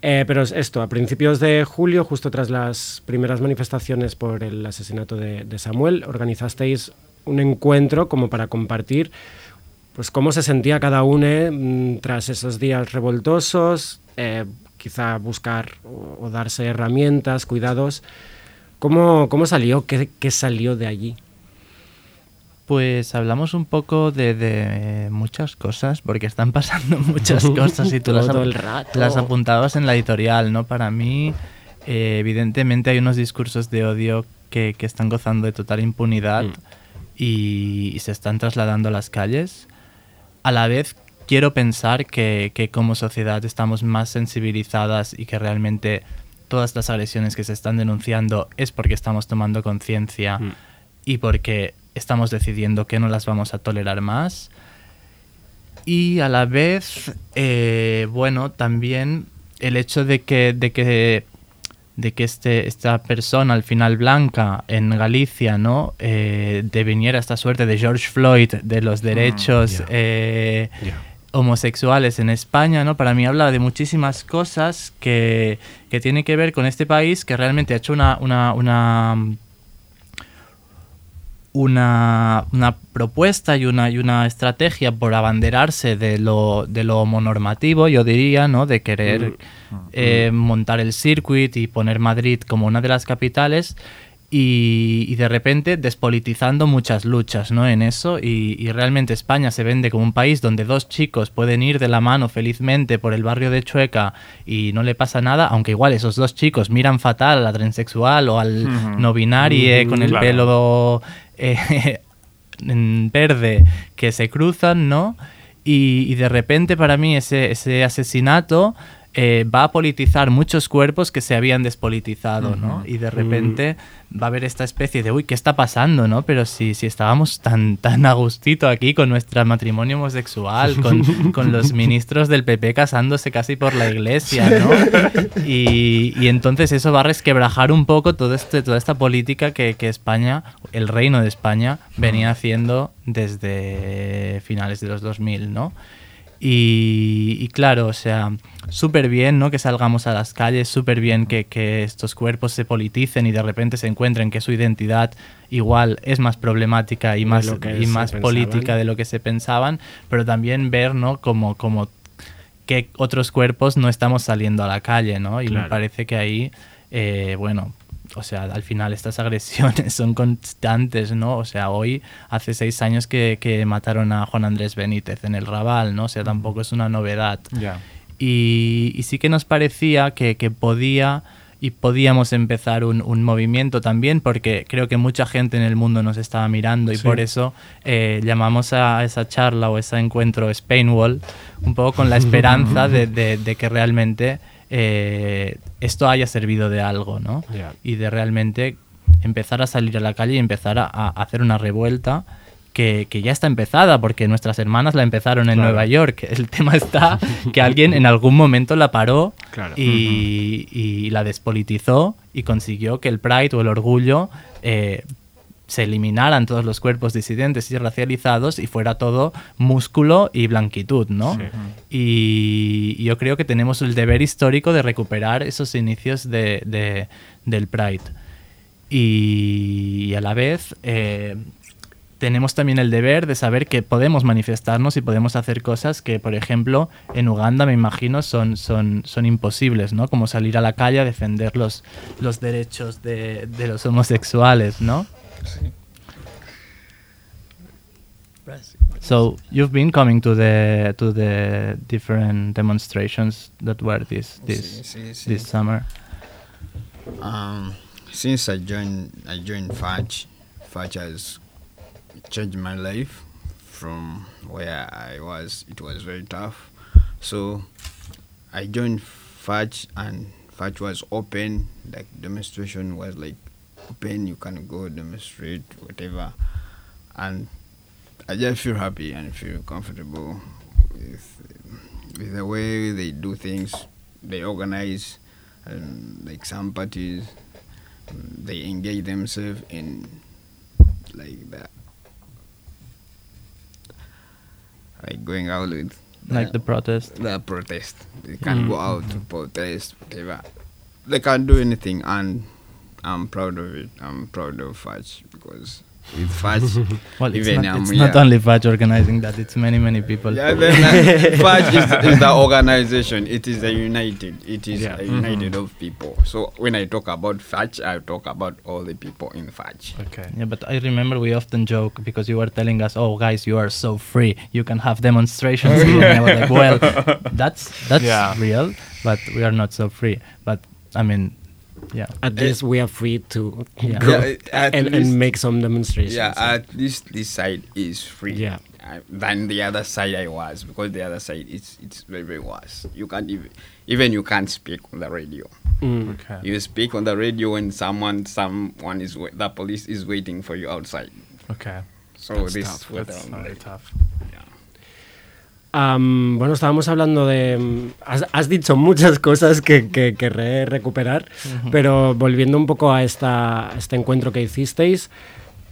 Eh, pero es esto, a principios de julio, justo tras las primeras manifestaciones por el asesinato de, de Samuel, organizasteis un encuentro como para compartir pues cómo se sentía cada uno mm, tras esos días revoltosos, eh, quizá buscar o, o darse herramientas, cuidados. ¿Cómo, cómo salió? ¿Qué, qué salió de allí? Pues hablamos un poco de, de muchas cosas, porque están (laughs) pasando muchas (laughs) cosas y tú las, Todo ap- el rato. las apuntabas en la editorial, ¿no? Para mí, eh, evidentemente hay unos discursos de odio que, que están gozando de total impunidad Mm. y, y se están trasladando a las calles. A la vez, quiero pensar que, que como sociedad estamos más sensibilizadas y que realmente todas las agresiones que se están denunciando es porque estamos tomando conciencia Mm. y porque estamos decidiendo que no las vamos a tolerar más. Y a la vez, eh, bueno, también el hecho de que, de que, de que este, esta persona, al final blanca, en Galicia, ¿no? Eh, deviniera esta suerte de George Floyd, de los derechos ya. eh. Homosexuales en España, ¿no? Para mí habla de muchísimas cosas que, que tienen que ver con este país que realmente ha hecho una, una, una, una, una propuesta y una, y una estrategia por abanderarse de lo, de lo homonormativo, yo diría, ¿no? De querer eh, montar el circuit y poner Madrid como una de las capitales y, y de repente despolitizando muchas luchas ¿no? en eso y, y realmente España se vende como un país donde dos chicos pueden ir de la mano felizmente por el barrio de Chueca y no le pasa nada, aunque igual esos dos chicos miran fatal a la transexual o al no binario Ujú, con el claro. pelo eh, (laughs) verde que se cruzan, ¿no? Y, y de repente para mí ese, ese asesinato eh, va a politizar muchos cuerpos que se habían despolitizado, ¿no? Y de repente va a haber esta especie de, uy, ¿qué está pasando, no? Pero si, si estábamos tan, tan a gustito aquí con nuestro matrimonio homosexual, con, (laughs) con los ministros del PP casándose casi por la iglesia, ¿no? Y, y entonces eso va a resquebrajar un poco todo este, toda esta política que, que España, el reino de España, venía haciendo desde finales de los 2000, ¿no? Y, y claro, o sea, súper bien, ¿no? Que salgamos a las calles, súper bien que, que estos cuerpos se politicen y de repente se encuentren que su identidad igual es más problemática y más, y más pensaban. política de lo que se pensaban, pero también ver, ¿no? Como, como que otros cuerpos no estamos saliendo a la calle, ¿no? Y me parece que ahí, eh, bueno, o sea, al final estas (laughs) agresiones son constantes, ¿no? O sea, hoy hace seis años que, que mataron a Juan Andrés Benítez en el Raval, ¿no? O sea, tampoco es una novedad. Ya. Y, y sí que nos parecía que, que podía y podíamos empezar un, un movimiento también, porque creo que mucha gente en el mundo nos estaba mirando y Sí. por eso eh, llamamos a esa charla o ese encuentro Spainwall, un poco con la esperanza (laughs) de, de- de que realmente eh, esto haya servido de algo, ¿no? Y de realmente empezar a salir a la calle y empezar a, a hacer una revuelta que, que ya está empezada, porque nuestras hermanas la empezaron en Claro. Nueva York. El tema está (laughs) que alguien en algún momento la paró Claro. y, y la despolitizó y consiguió que el Pride o el orgullo eh, se eliminaran todos los cuerpos disidentes y racializados y fuera todo músculo y blanquitud, ¿no? Y y yo creo que tenemos el deber histórico de recuperar esos inicios de, de- del Pride. Y, y a la vez eh, tenemos también el deber de saber que podemos manifestarnos y podemos hacer cosas que, por ejemplo, en Uganda, me imagino, son, son, son imposibles, ¿no? Como salir a la calle a defender los, los derechos de, de los homosexuales, ¿no? So you've been coming to the to the different demonstrations that were this this Sí, sí, sí. this summer. Um, since I joined, I joined Fudge. Fudge has changed my life from where I was. It was very tough. So I joined Fudge, and Fudge was open. Like demonstration was like open. You can go demonstrate whatever, and I just feel happy and feel comfortable with with the way they do things. They organize, and like some parties, mm, they engage themselves in like that, like going out with Like the protest. the protest. They can Mm. go out to protest, whatever. They can't do anything, and I'm proud of it. I'm proud of Fudge because with Fudge, (laughs) Well, it's, even not, um, it's yeah. not only Fudge organizing that; it's many many people. Yeah, then uh, Fudge is, is the organization. It is a united. It is Yeah. a united of people. So when I talk about Fudge, I talk about all the people in Fudge. Okay. Yeah, but I remember we often joke because you were telling us, "Oh, guys, you are so free. You can have demonstrations." (laughs) And I was like, "Well, that's that's Yeah. real, but we are not so free." But I mean, yeah, At least we are free to Yeah. go Yeah, and, least- and make some demonstrations. Yeah, at least this side is free. Yeah. Uh, than the other side I was because the other side it's it's very very worse. You can't even even you can't speak on the radio. Mm. Okay. You speak on the radio and someone, someone is, wa- the police is waiting for you outside. Okay. So That's this tough. was That's very tough. Am, bueno, estábamos hablando de... mm, Has, has dicho muchas cosas que, que querré recuperar, pero volviendo un poco a, esta, a este encuentro que hicisteis,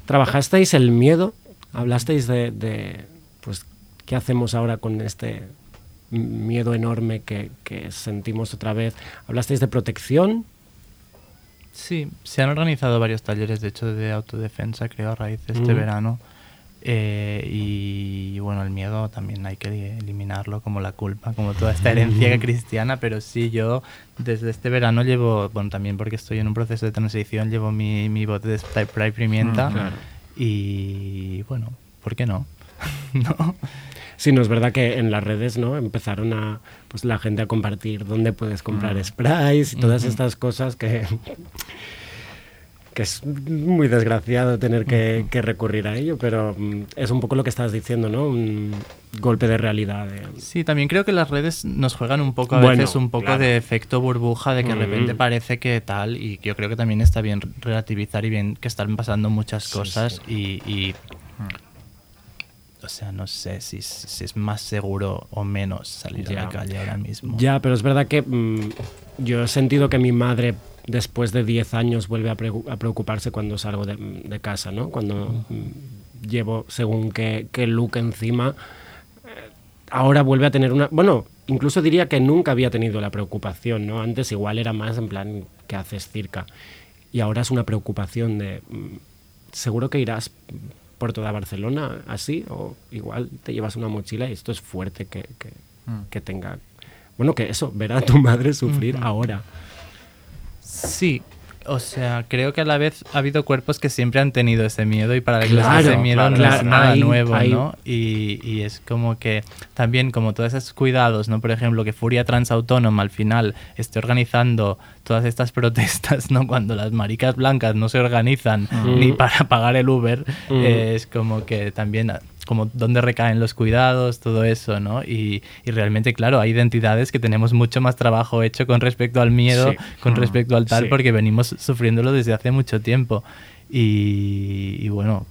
¿trabajasteis el miedo? ¿Hablasteis de, de, pues, qué hacemos ahora con este miedo enorme que, que sentimos otra vez? ¿Hablasteis de protección? Sí, se han organizado varios talleres, de hecho, de autodefensa, creo, a raíz de este Mm. verano. Eh, y bueno, el miedo también hay que eliminarlo, como la culpa, como toda esta herencia cristiana. Pero sí, yo desde este verano llevo, bueno, también porque estoy en un proceso de transición, llevo mi, mi bote de spray pimienta. Mm, claro. Y bueno, ¿por qué no? (laughs) ¿No? Sí, no es verdad que en las redes no empezaron a pues la gente a compartir dónde puedes comprar sprays y todas estas cosas que que es muy desgraciado tener que, que recurrir a ello, pero mm, es un poco lo que estás diciendo, ¿no? Un golpe de realidad. de- Sí, también creo que las redes nos juegan un poco a Bueno, veces un poco claro. de efecto burbuja de que de repente Mm. parece que tal y yo creo que también está bien relativizar y bien que están pasando muchas cosas y, y- o sea, no sé si, si es más seguro o menos salir a Ya. la calle ahora mismo. Ya, pero es verdad que mm, yo he sentido que mi madre después de 10 años vuelve a, a preocuparse cuando salgo de, de casa, ¿no? Cuando mm, llevo según qué, qué look encima. eh, Ahora vuelve a tener una... Bueno, incluso diría que nunca había tenido la preocupación, ¿no? Antes igual era más en plan, ¿qué haces circa? Y ahora es una preocupación de... mm, ¿Seguro que irás por toda Barcelona así? O igual te llevas una mochila y esto es fuerte que, que, que tenga... Bueno, que eso, ver a tu madre sufrir ahora. Sí, o sea, creo que a la vez ha habido cuerpos que siempre han tenido ese miedo y para ellos Claro, ese miedo no claro, es nada nuevo, ¿no? Y, y es como que también como todos esos cuidados, ¿no? Por ejemplo, que Furia Transautónoma al final esté organizando todas estas protestas, ¿no? Cuando las maricas blancas no se organizan Mm. ni para pagar el Uber, Mm. eh, es como que también como dónde recaen los cuidados, todo eso, ¿no? Y, y realmente, claro, hay identidades que tenemos mucho más trabajo hecho con respecto al miedo, Sí. con Mm. respecto al tal, Sí. porque venimos sufriéndolo desde hace mucho tiempo. Y, y bueno,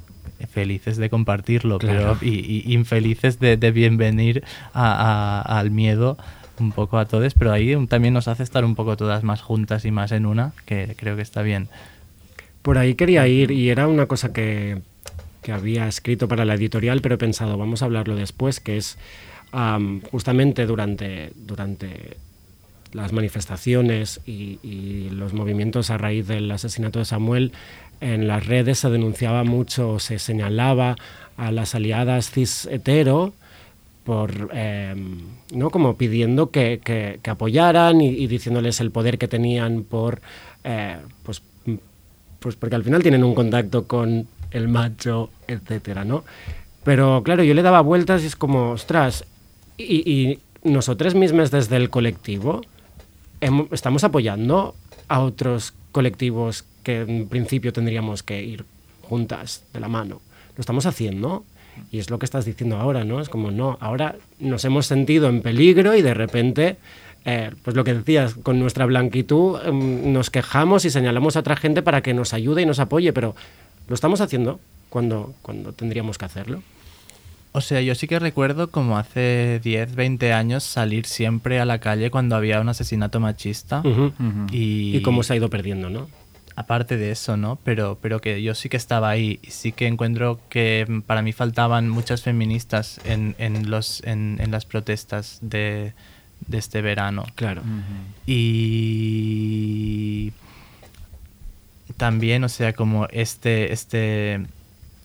felices de compartirlo, Claro. pero y, y infelices de, de bienvenir a- a- al miedo un poco a todos, pero ahí también nos hace estar un poco todas más juntas y más en una, que creo que está bien. Por ahí quería ir y era una cosa que, que había escrito para la editorial, pero he pensado, vamos a hablarlo después, que es am, justamente durante, durante las manifestaciones y, los movimientos a raíz del asesinato de Samuel, en las redes se denunciaba mucho, se señalaba a las aliadas cis hetero por eh, no como pidiendo que, que- apoyaran y, diciéndoles el poder que tenían por eh, pues pues porque al final tienen un contacto con el macho etcétera no pero claro yo le daba vueltas y es como ostras y, y nosotros mismos desde el colectivo estamos apoyando a otros colectivos que en principio tendríamos que ir juntas de la mano. Lo estamos haciendo y es lo que estás diciendo ahora, ¿no? Es como, no, ahora nos hemos sentido en peligro y de repente, eh, pues lo que decías, con nuestra blanquitud em, nos quejamos y señalamos a otra gente para que nos ayude y nos apoye, pero lo estamos haciendo cuando, cuando tendríamos que hacerlo. O sea, yo sí que recuerdo como hace 10, 20 años salir siempre a la calle cuando había un asesinato machista. Y, Y cómo se ha ido perdiendo, ¿no? Aparte de eso, ¿no? Pero, pero que yo sí que estaba ahí y sí que encuentro que para mí faltaban muchas feministas en, en los, en, en las protestas de, de este verano. Claro. Y también, o sea, como este, este,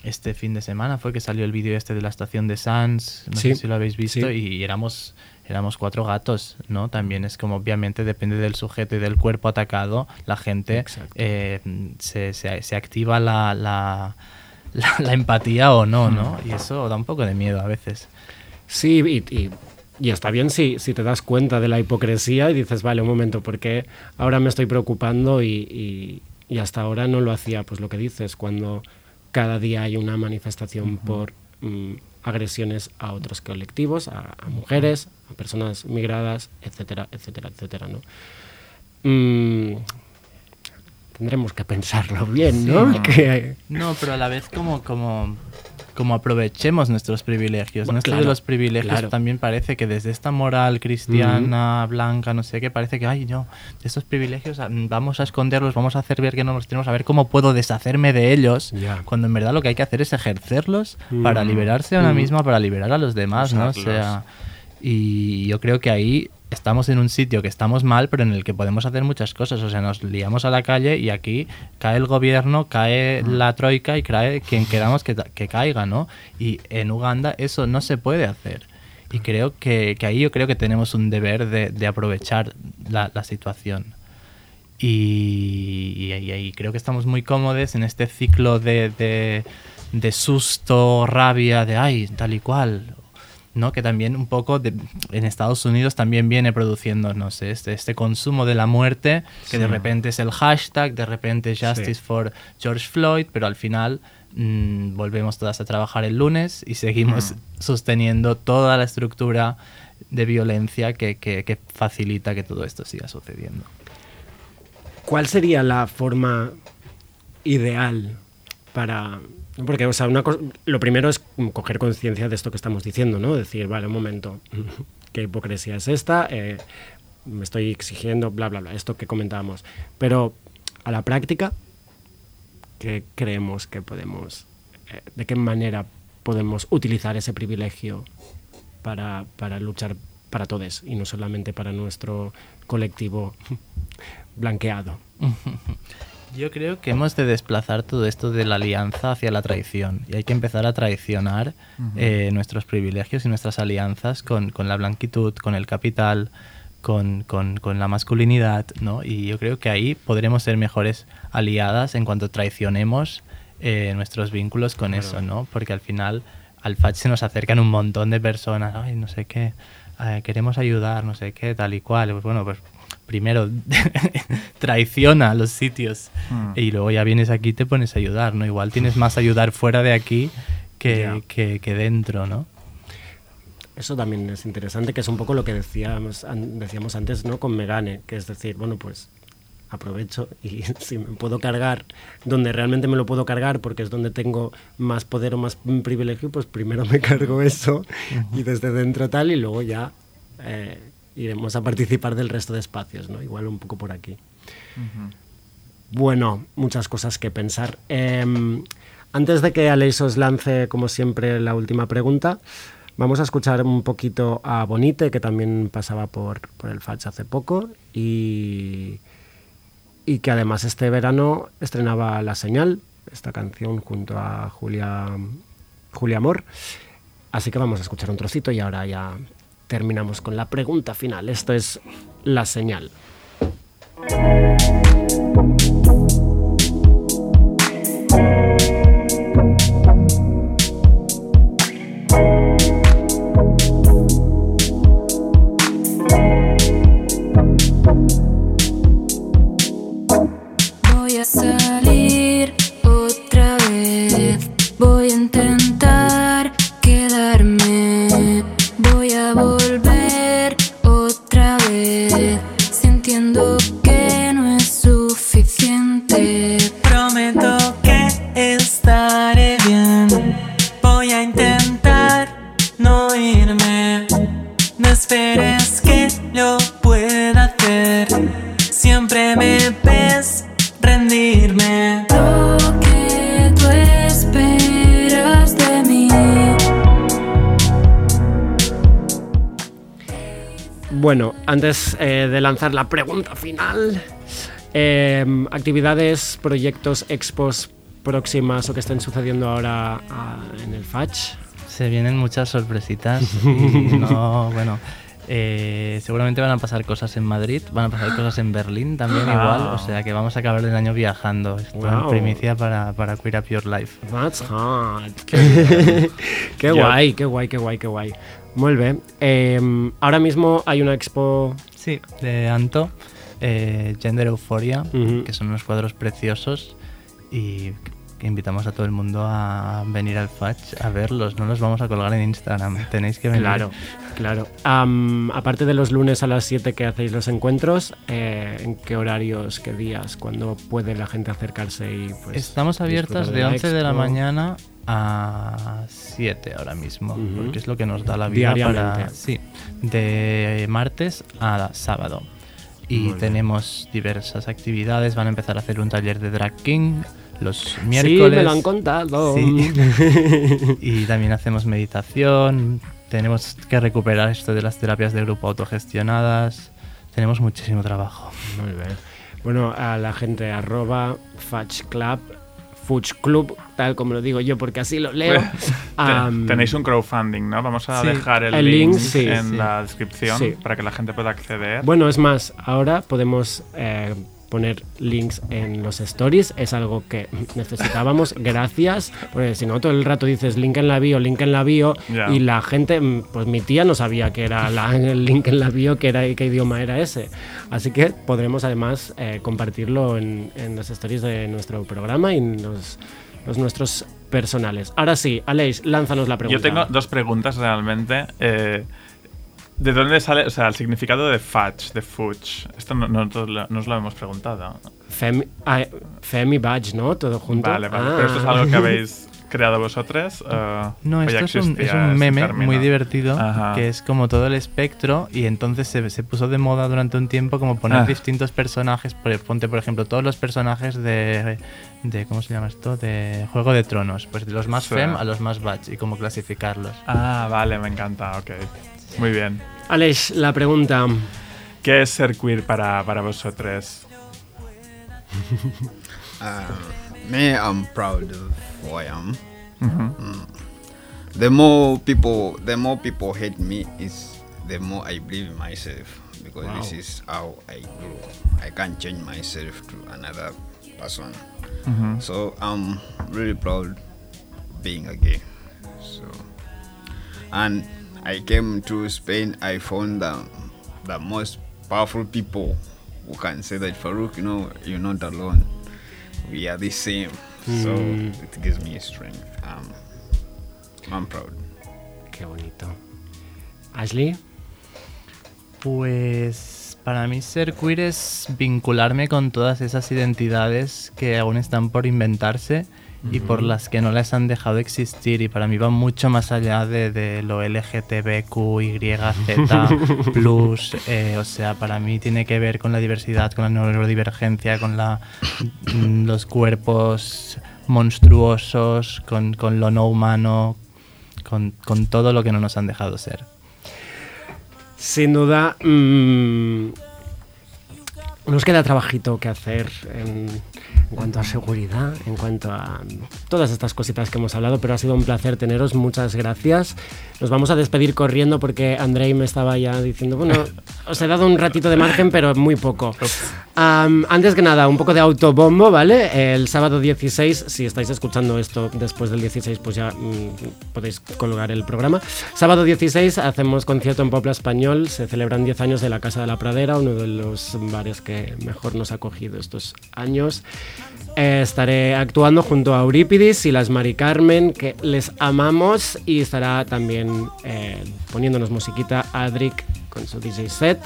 este fin de semana fue que salió el vídeo este de la estación de Sans, no Sí, sé si lo habéis visto, sí. y éramos, éramos cuatro gatos, ¿no? También es como, obviamente, depende del sujeto y del cuerpo atacado, la gente eh, se, se, se activa la, la, la, la empatía o no, ¿no? Y eso da un poco de miedo a veces. Sí, y, y- y está bien si, si te das cuenta de la hipocresía y dices, vale, un momento, porque ahora me estoy preocupando y- y hasta ahora no lo hacía, pues lo que dices, cuando cada día hay una manifestación por mm, agresiones a otros colectivos, a, a mujeres, a personas migradas, etcétera, etcétera, etcétera, ¿no? mm, tendremos que pensarlo bien, ¿no? Sí. (laughs) Que- No, pero a la vez como, como, como aprovechemos nuestros privilegios. Bueno, ¿no? Esto claro, de los privilegios claro. también parece que desde esta moral cristiana, blanca, no sé qué, parece que, ay, no, estos privilegios ah, vamos a esconderlos, vamos a hacer ver que no los tenemos, a ver cómo puedo deshacerme de ellos, cuando en verdad lo que hay que hacer es ejercerlos para liberarse a una misma, para liberar a los demás, ¿no? O sea, y yo creo que ahí estamos en un sitio que estamos mal, pero en el que podemos hacer muchas cosas. O sea, nos liamos a la calle y aquí cae el gobierno, cae la troika y cae quien queramos que, que caiga, ¿no? Y en Uganda eso no se puede hacer. Y creo que, que ahí yo creo que tenemos un deber de, de aprovechar la, la situación. Y, y ahí- ahí creo que estamos muy cómodos en este ciclo de, de, de susto, rabia, de ay, tal y cual. ¿No? Que también un poco de- en Estados Unidos también viene produciendo, no sé, este, este consumo de la muerte, que de repente es el hashtag, de repente es Justice Sí. for George Floyd, pero al final mm, volvemos todas a trabajar el lunes y seguimos sosteniendo toda la estructura de violencia que, que- que facilita que todo esto siga sucediendo. ¿Cuál sería la forma ideal para... Porque, o sea, una lo primero es coger conciencia de esto que estamos diciendo, ¿no? Decir, vale, un momento, (laughs) ¿qué hipocresía es esta? Eh, me estoy exigiendo, bla, bla, bla, esto que comentábamos. Pero a la práctica, ¿qué creemos que podemos... eh, ¿De qué manera podemos utilizar ese privilegio para, para luchar para todos y no solamente para nuestro colectivo (laughs) blanqueado? (laughs) Yo creo que hemos de desplazar todo esto de la alianza hacia la traición y hay que empezar a traicionar Ujú. eh, nuestros privilegios y nuestras alianzas con, con la blanquitud, con el capital, con, con- con la masculinidad, ¿no? Y yo creo que ahí podremos ser mejores aliadas en cuanto traicionemos eh, nuestros vínculos con Claro. eso, ¿no? Porque al final al FAT se nos acercan un montón de personas, ay, no sé qué, eh, queremos ayudar, no sé qué, tal y cual. Pues bueno, pues primero (laughs) traiciona los sitios Mm. y luego ya vienes aquí y te pones a ayudar, ¿no? Igual tienes más ayudar fuera de aquí que, que, que dentro, ¿no? Eso también es interesante, que es un poco lo que decíamos, decíamos antes ¿no? con Megane, que es decir, bueno, pues aprovecho y (laughs) si me puedo cargar donde realmente me lo puedo cargar porque es donde tengo más poder o más privilegio, pues primero me (laughs) cargo eso y desde dentro tal y luego ya eh, iremos a participar del resto de espacios, ¿no? Igual un poco por aquí. Bueno, muchas cosas que pensar. Em, antes de que Aleix os lance, como siempre, la última pregunta, vamos a escuchar un poquito a Bonite, que también pasaba por, por el Fatch hace poco, y, y que además este verano estrenaba La Señal, esta canción junto a Julia, Julia Amor. Así que vamos a escuchar un trocito y ahora ya terminamos con la pregunta final. Esto es La Señal. Bueno, antes eh, de lanzar la pregunta final, eh, actividades, proyectos, expos próximas o que estén sucediendo ahora ah, en el Fatch. Se vienen muchas sorpresitas (laughs) y no, bueno, eh, seguramente van a pasar cosas en Madrid, van a pasar cosas en Berlín también Ah. igual, o sea que vamos a acabar el año viajando. Esto en Wow. primicia para, para Queer Up Your Life. That's hot. Qué, (laughs) guay, qué guay, qué guay, qué guay. Muy bien. Eh, ahora mismo hay una expo. Sí, de Anto, eh, Gender Euphoria, que son unos cuadros preciosos y que invitamos a todo el mundo a venir al Fatch a verlos. No los vamos a colgar en Instagram. Tenéis que venir. Claro, claro. Am, aparte de los lunes a las 7 que hacéis los encuentros, eh, ¿en qué horarios, qué días, cuándo puede la gente acercarse y pues Estamos abiertos disfrutar de la 11 de la mañana a 7 ahora mismo, porque es lo que nos da la vida para... Sí, de martes a sábado. Y Muy bien. tenemos diversas actividades, van a empezar a hacer un taller de drag king los Sí, miércoles. me lo han contado. Sí. (laughs) y también hacemos meditación, tenemos que recuperar esto de las terapias de grupo autogestionadas, tenemos muchísimo trabajo. Muy bien. Bueno, a la gente arroba Fudge Club, Fudge Club, tal como lo digo yo, porque así lo leo. (laughs) Tenéis un crowdfunding, ¿no? Vamos a Sí. dejar el, El link, link, sí, en sí. la descripción para que la gente pueda acceder. Bueno, es más, ahora podemos eh, poner links en los stories, es algo que necesitábamos, gracias, porque si no todo el rato dices link en la bio, link en la bio, Ya. y la gente, mm, pues mi tía no sabía que era la- el link en la bio, que era qué idioma era ese. Así que podremos además eh, compartirlo en, en los stories de nuestro programa y en los, los nuestros personales. Ahora sí, Aleix, lánzanos la pregunta. Yo tengo dos preguntas realmente. Eh, ¿De dónde sale, o sea, el significado de fudge, de fudge? Esto no, no, no lo- no os lo hemos preguntado. Femi, ah, Femi Badge, ¿no? Todo junto. Vale, vale. Ah. ¿Pero esto es algo que habéis (laughs) creado vosotros? eh, No, o esto es un, es meme término? muy divertido Ajá. que es como todo el espectro y entonces se, se puso de moda durante un tiempo como poner Ah. distintos personajes, ponte por ejemplo todos los personajes de, de ¿cómo se llama esto? De Juego de Tronos, pues de los más Sí. fem a los más batch y cómo clasificarlos. Ah, vale, me encanta, ok. Muy bien. Aleix, la pregunta. ¿Qué es ser queer para, para vosotros? Um, (laughs) me, I'm proud of who I am. Mhm. Mm. The more people, the more people hate me, is the more I believe in myself because this Wow. is how I grow. I can't change myself to another person. Mhm. So I'm really proud being a gay. So, and I came to Spain. I found the, the most powerful people who can say that Farouk, you know, you're not alone. We are the same. So Mm. it gives me strength. Um, I'm proud. Qué bonito. Ashley. Pues para mí ser queer es vincularme con todas esas identidades que aún están por inventarse y por las que no les han dejado existir y para mí va mucho más allá de, de lo LGTBQYZ (laughs) plus, eh, o sea, para mí tiene que ver con la diversidad, con la neurodivergencia, con la, mm, los cuerpos monstruosos, con, con lo no humano, con, con todo lo que no nos han dejado ser. Sin duda, mm, nos queda trabajito que hacer en, en cuanto a seguridad, en cuanto a todas estas cositas que hemos hablado, pero ha sido un placer teneros, muchas gracias. Nos vamos a despedir corriendo porque Andrei me estaba ya diciendo, bueno, os he dado un ratito de margen, pero muy poco. Am, antes que nada, un poco de autobombo, ¿vale? El sábado 16, si estáis escuchando esto después del 16, pues ya mm, podéis colgar el programa. Sábado 16 hacemos concierto en Popla Español, se celebran 10 años de la Casa de la Pradera, uno de los bares que mejor nos ha acogido estos años. Estaré actuando junto a Eurípides y las Mari Carmen, que les amamos, y estará también eh, poniéndonos musiquita Adric con su DJ set.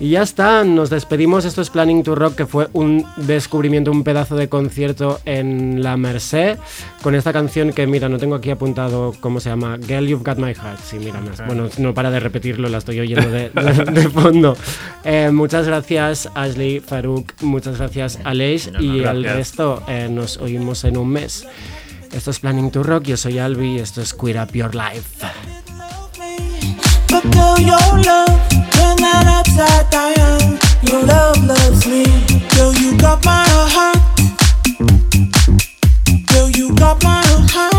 Y ya está, nos despedimos. Esto es Planning to Rock, que fue un descubrimiento, un pedazo de concierto en la Merced, con esta canción que, mira, no tengo aquí apuntado cómo se llama, Girl, You've Got My Heart. Sí, mira, Ok. bueno, no para de repetirlo, la estoy oyendo de, de- de fondo. Eh, muchas gracias, Ashley, Farouk, muchas gracias, Aleix, y al resto eh, nos oímos en un mes. Esto es Planning to Rock, yo soy Albi y esto es Queer Up Your Life. got my heart. Girl, you got my heart.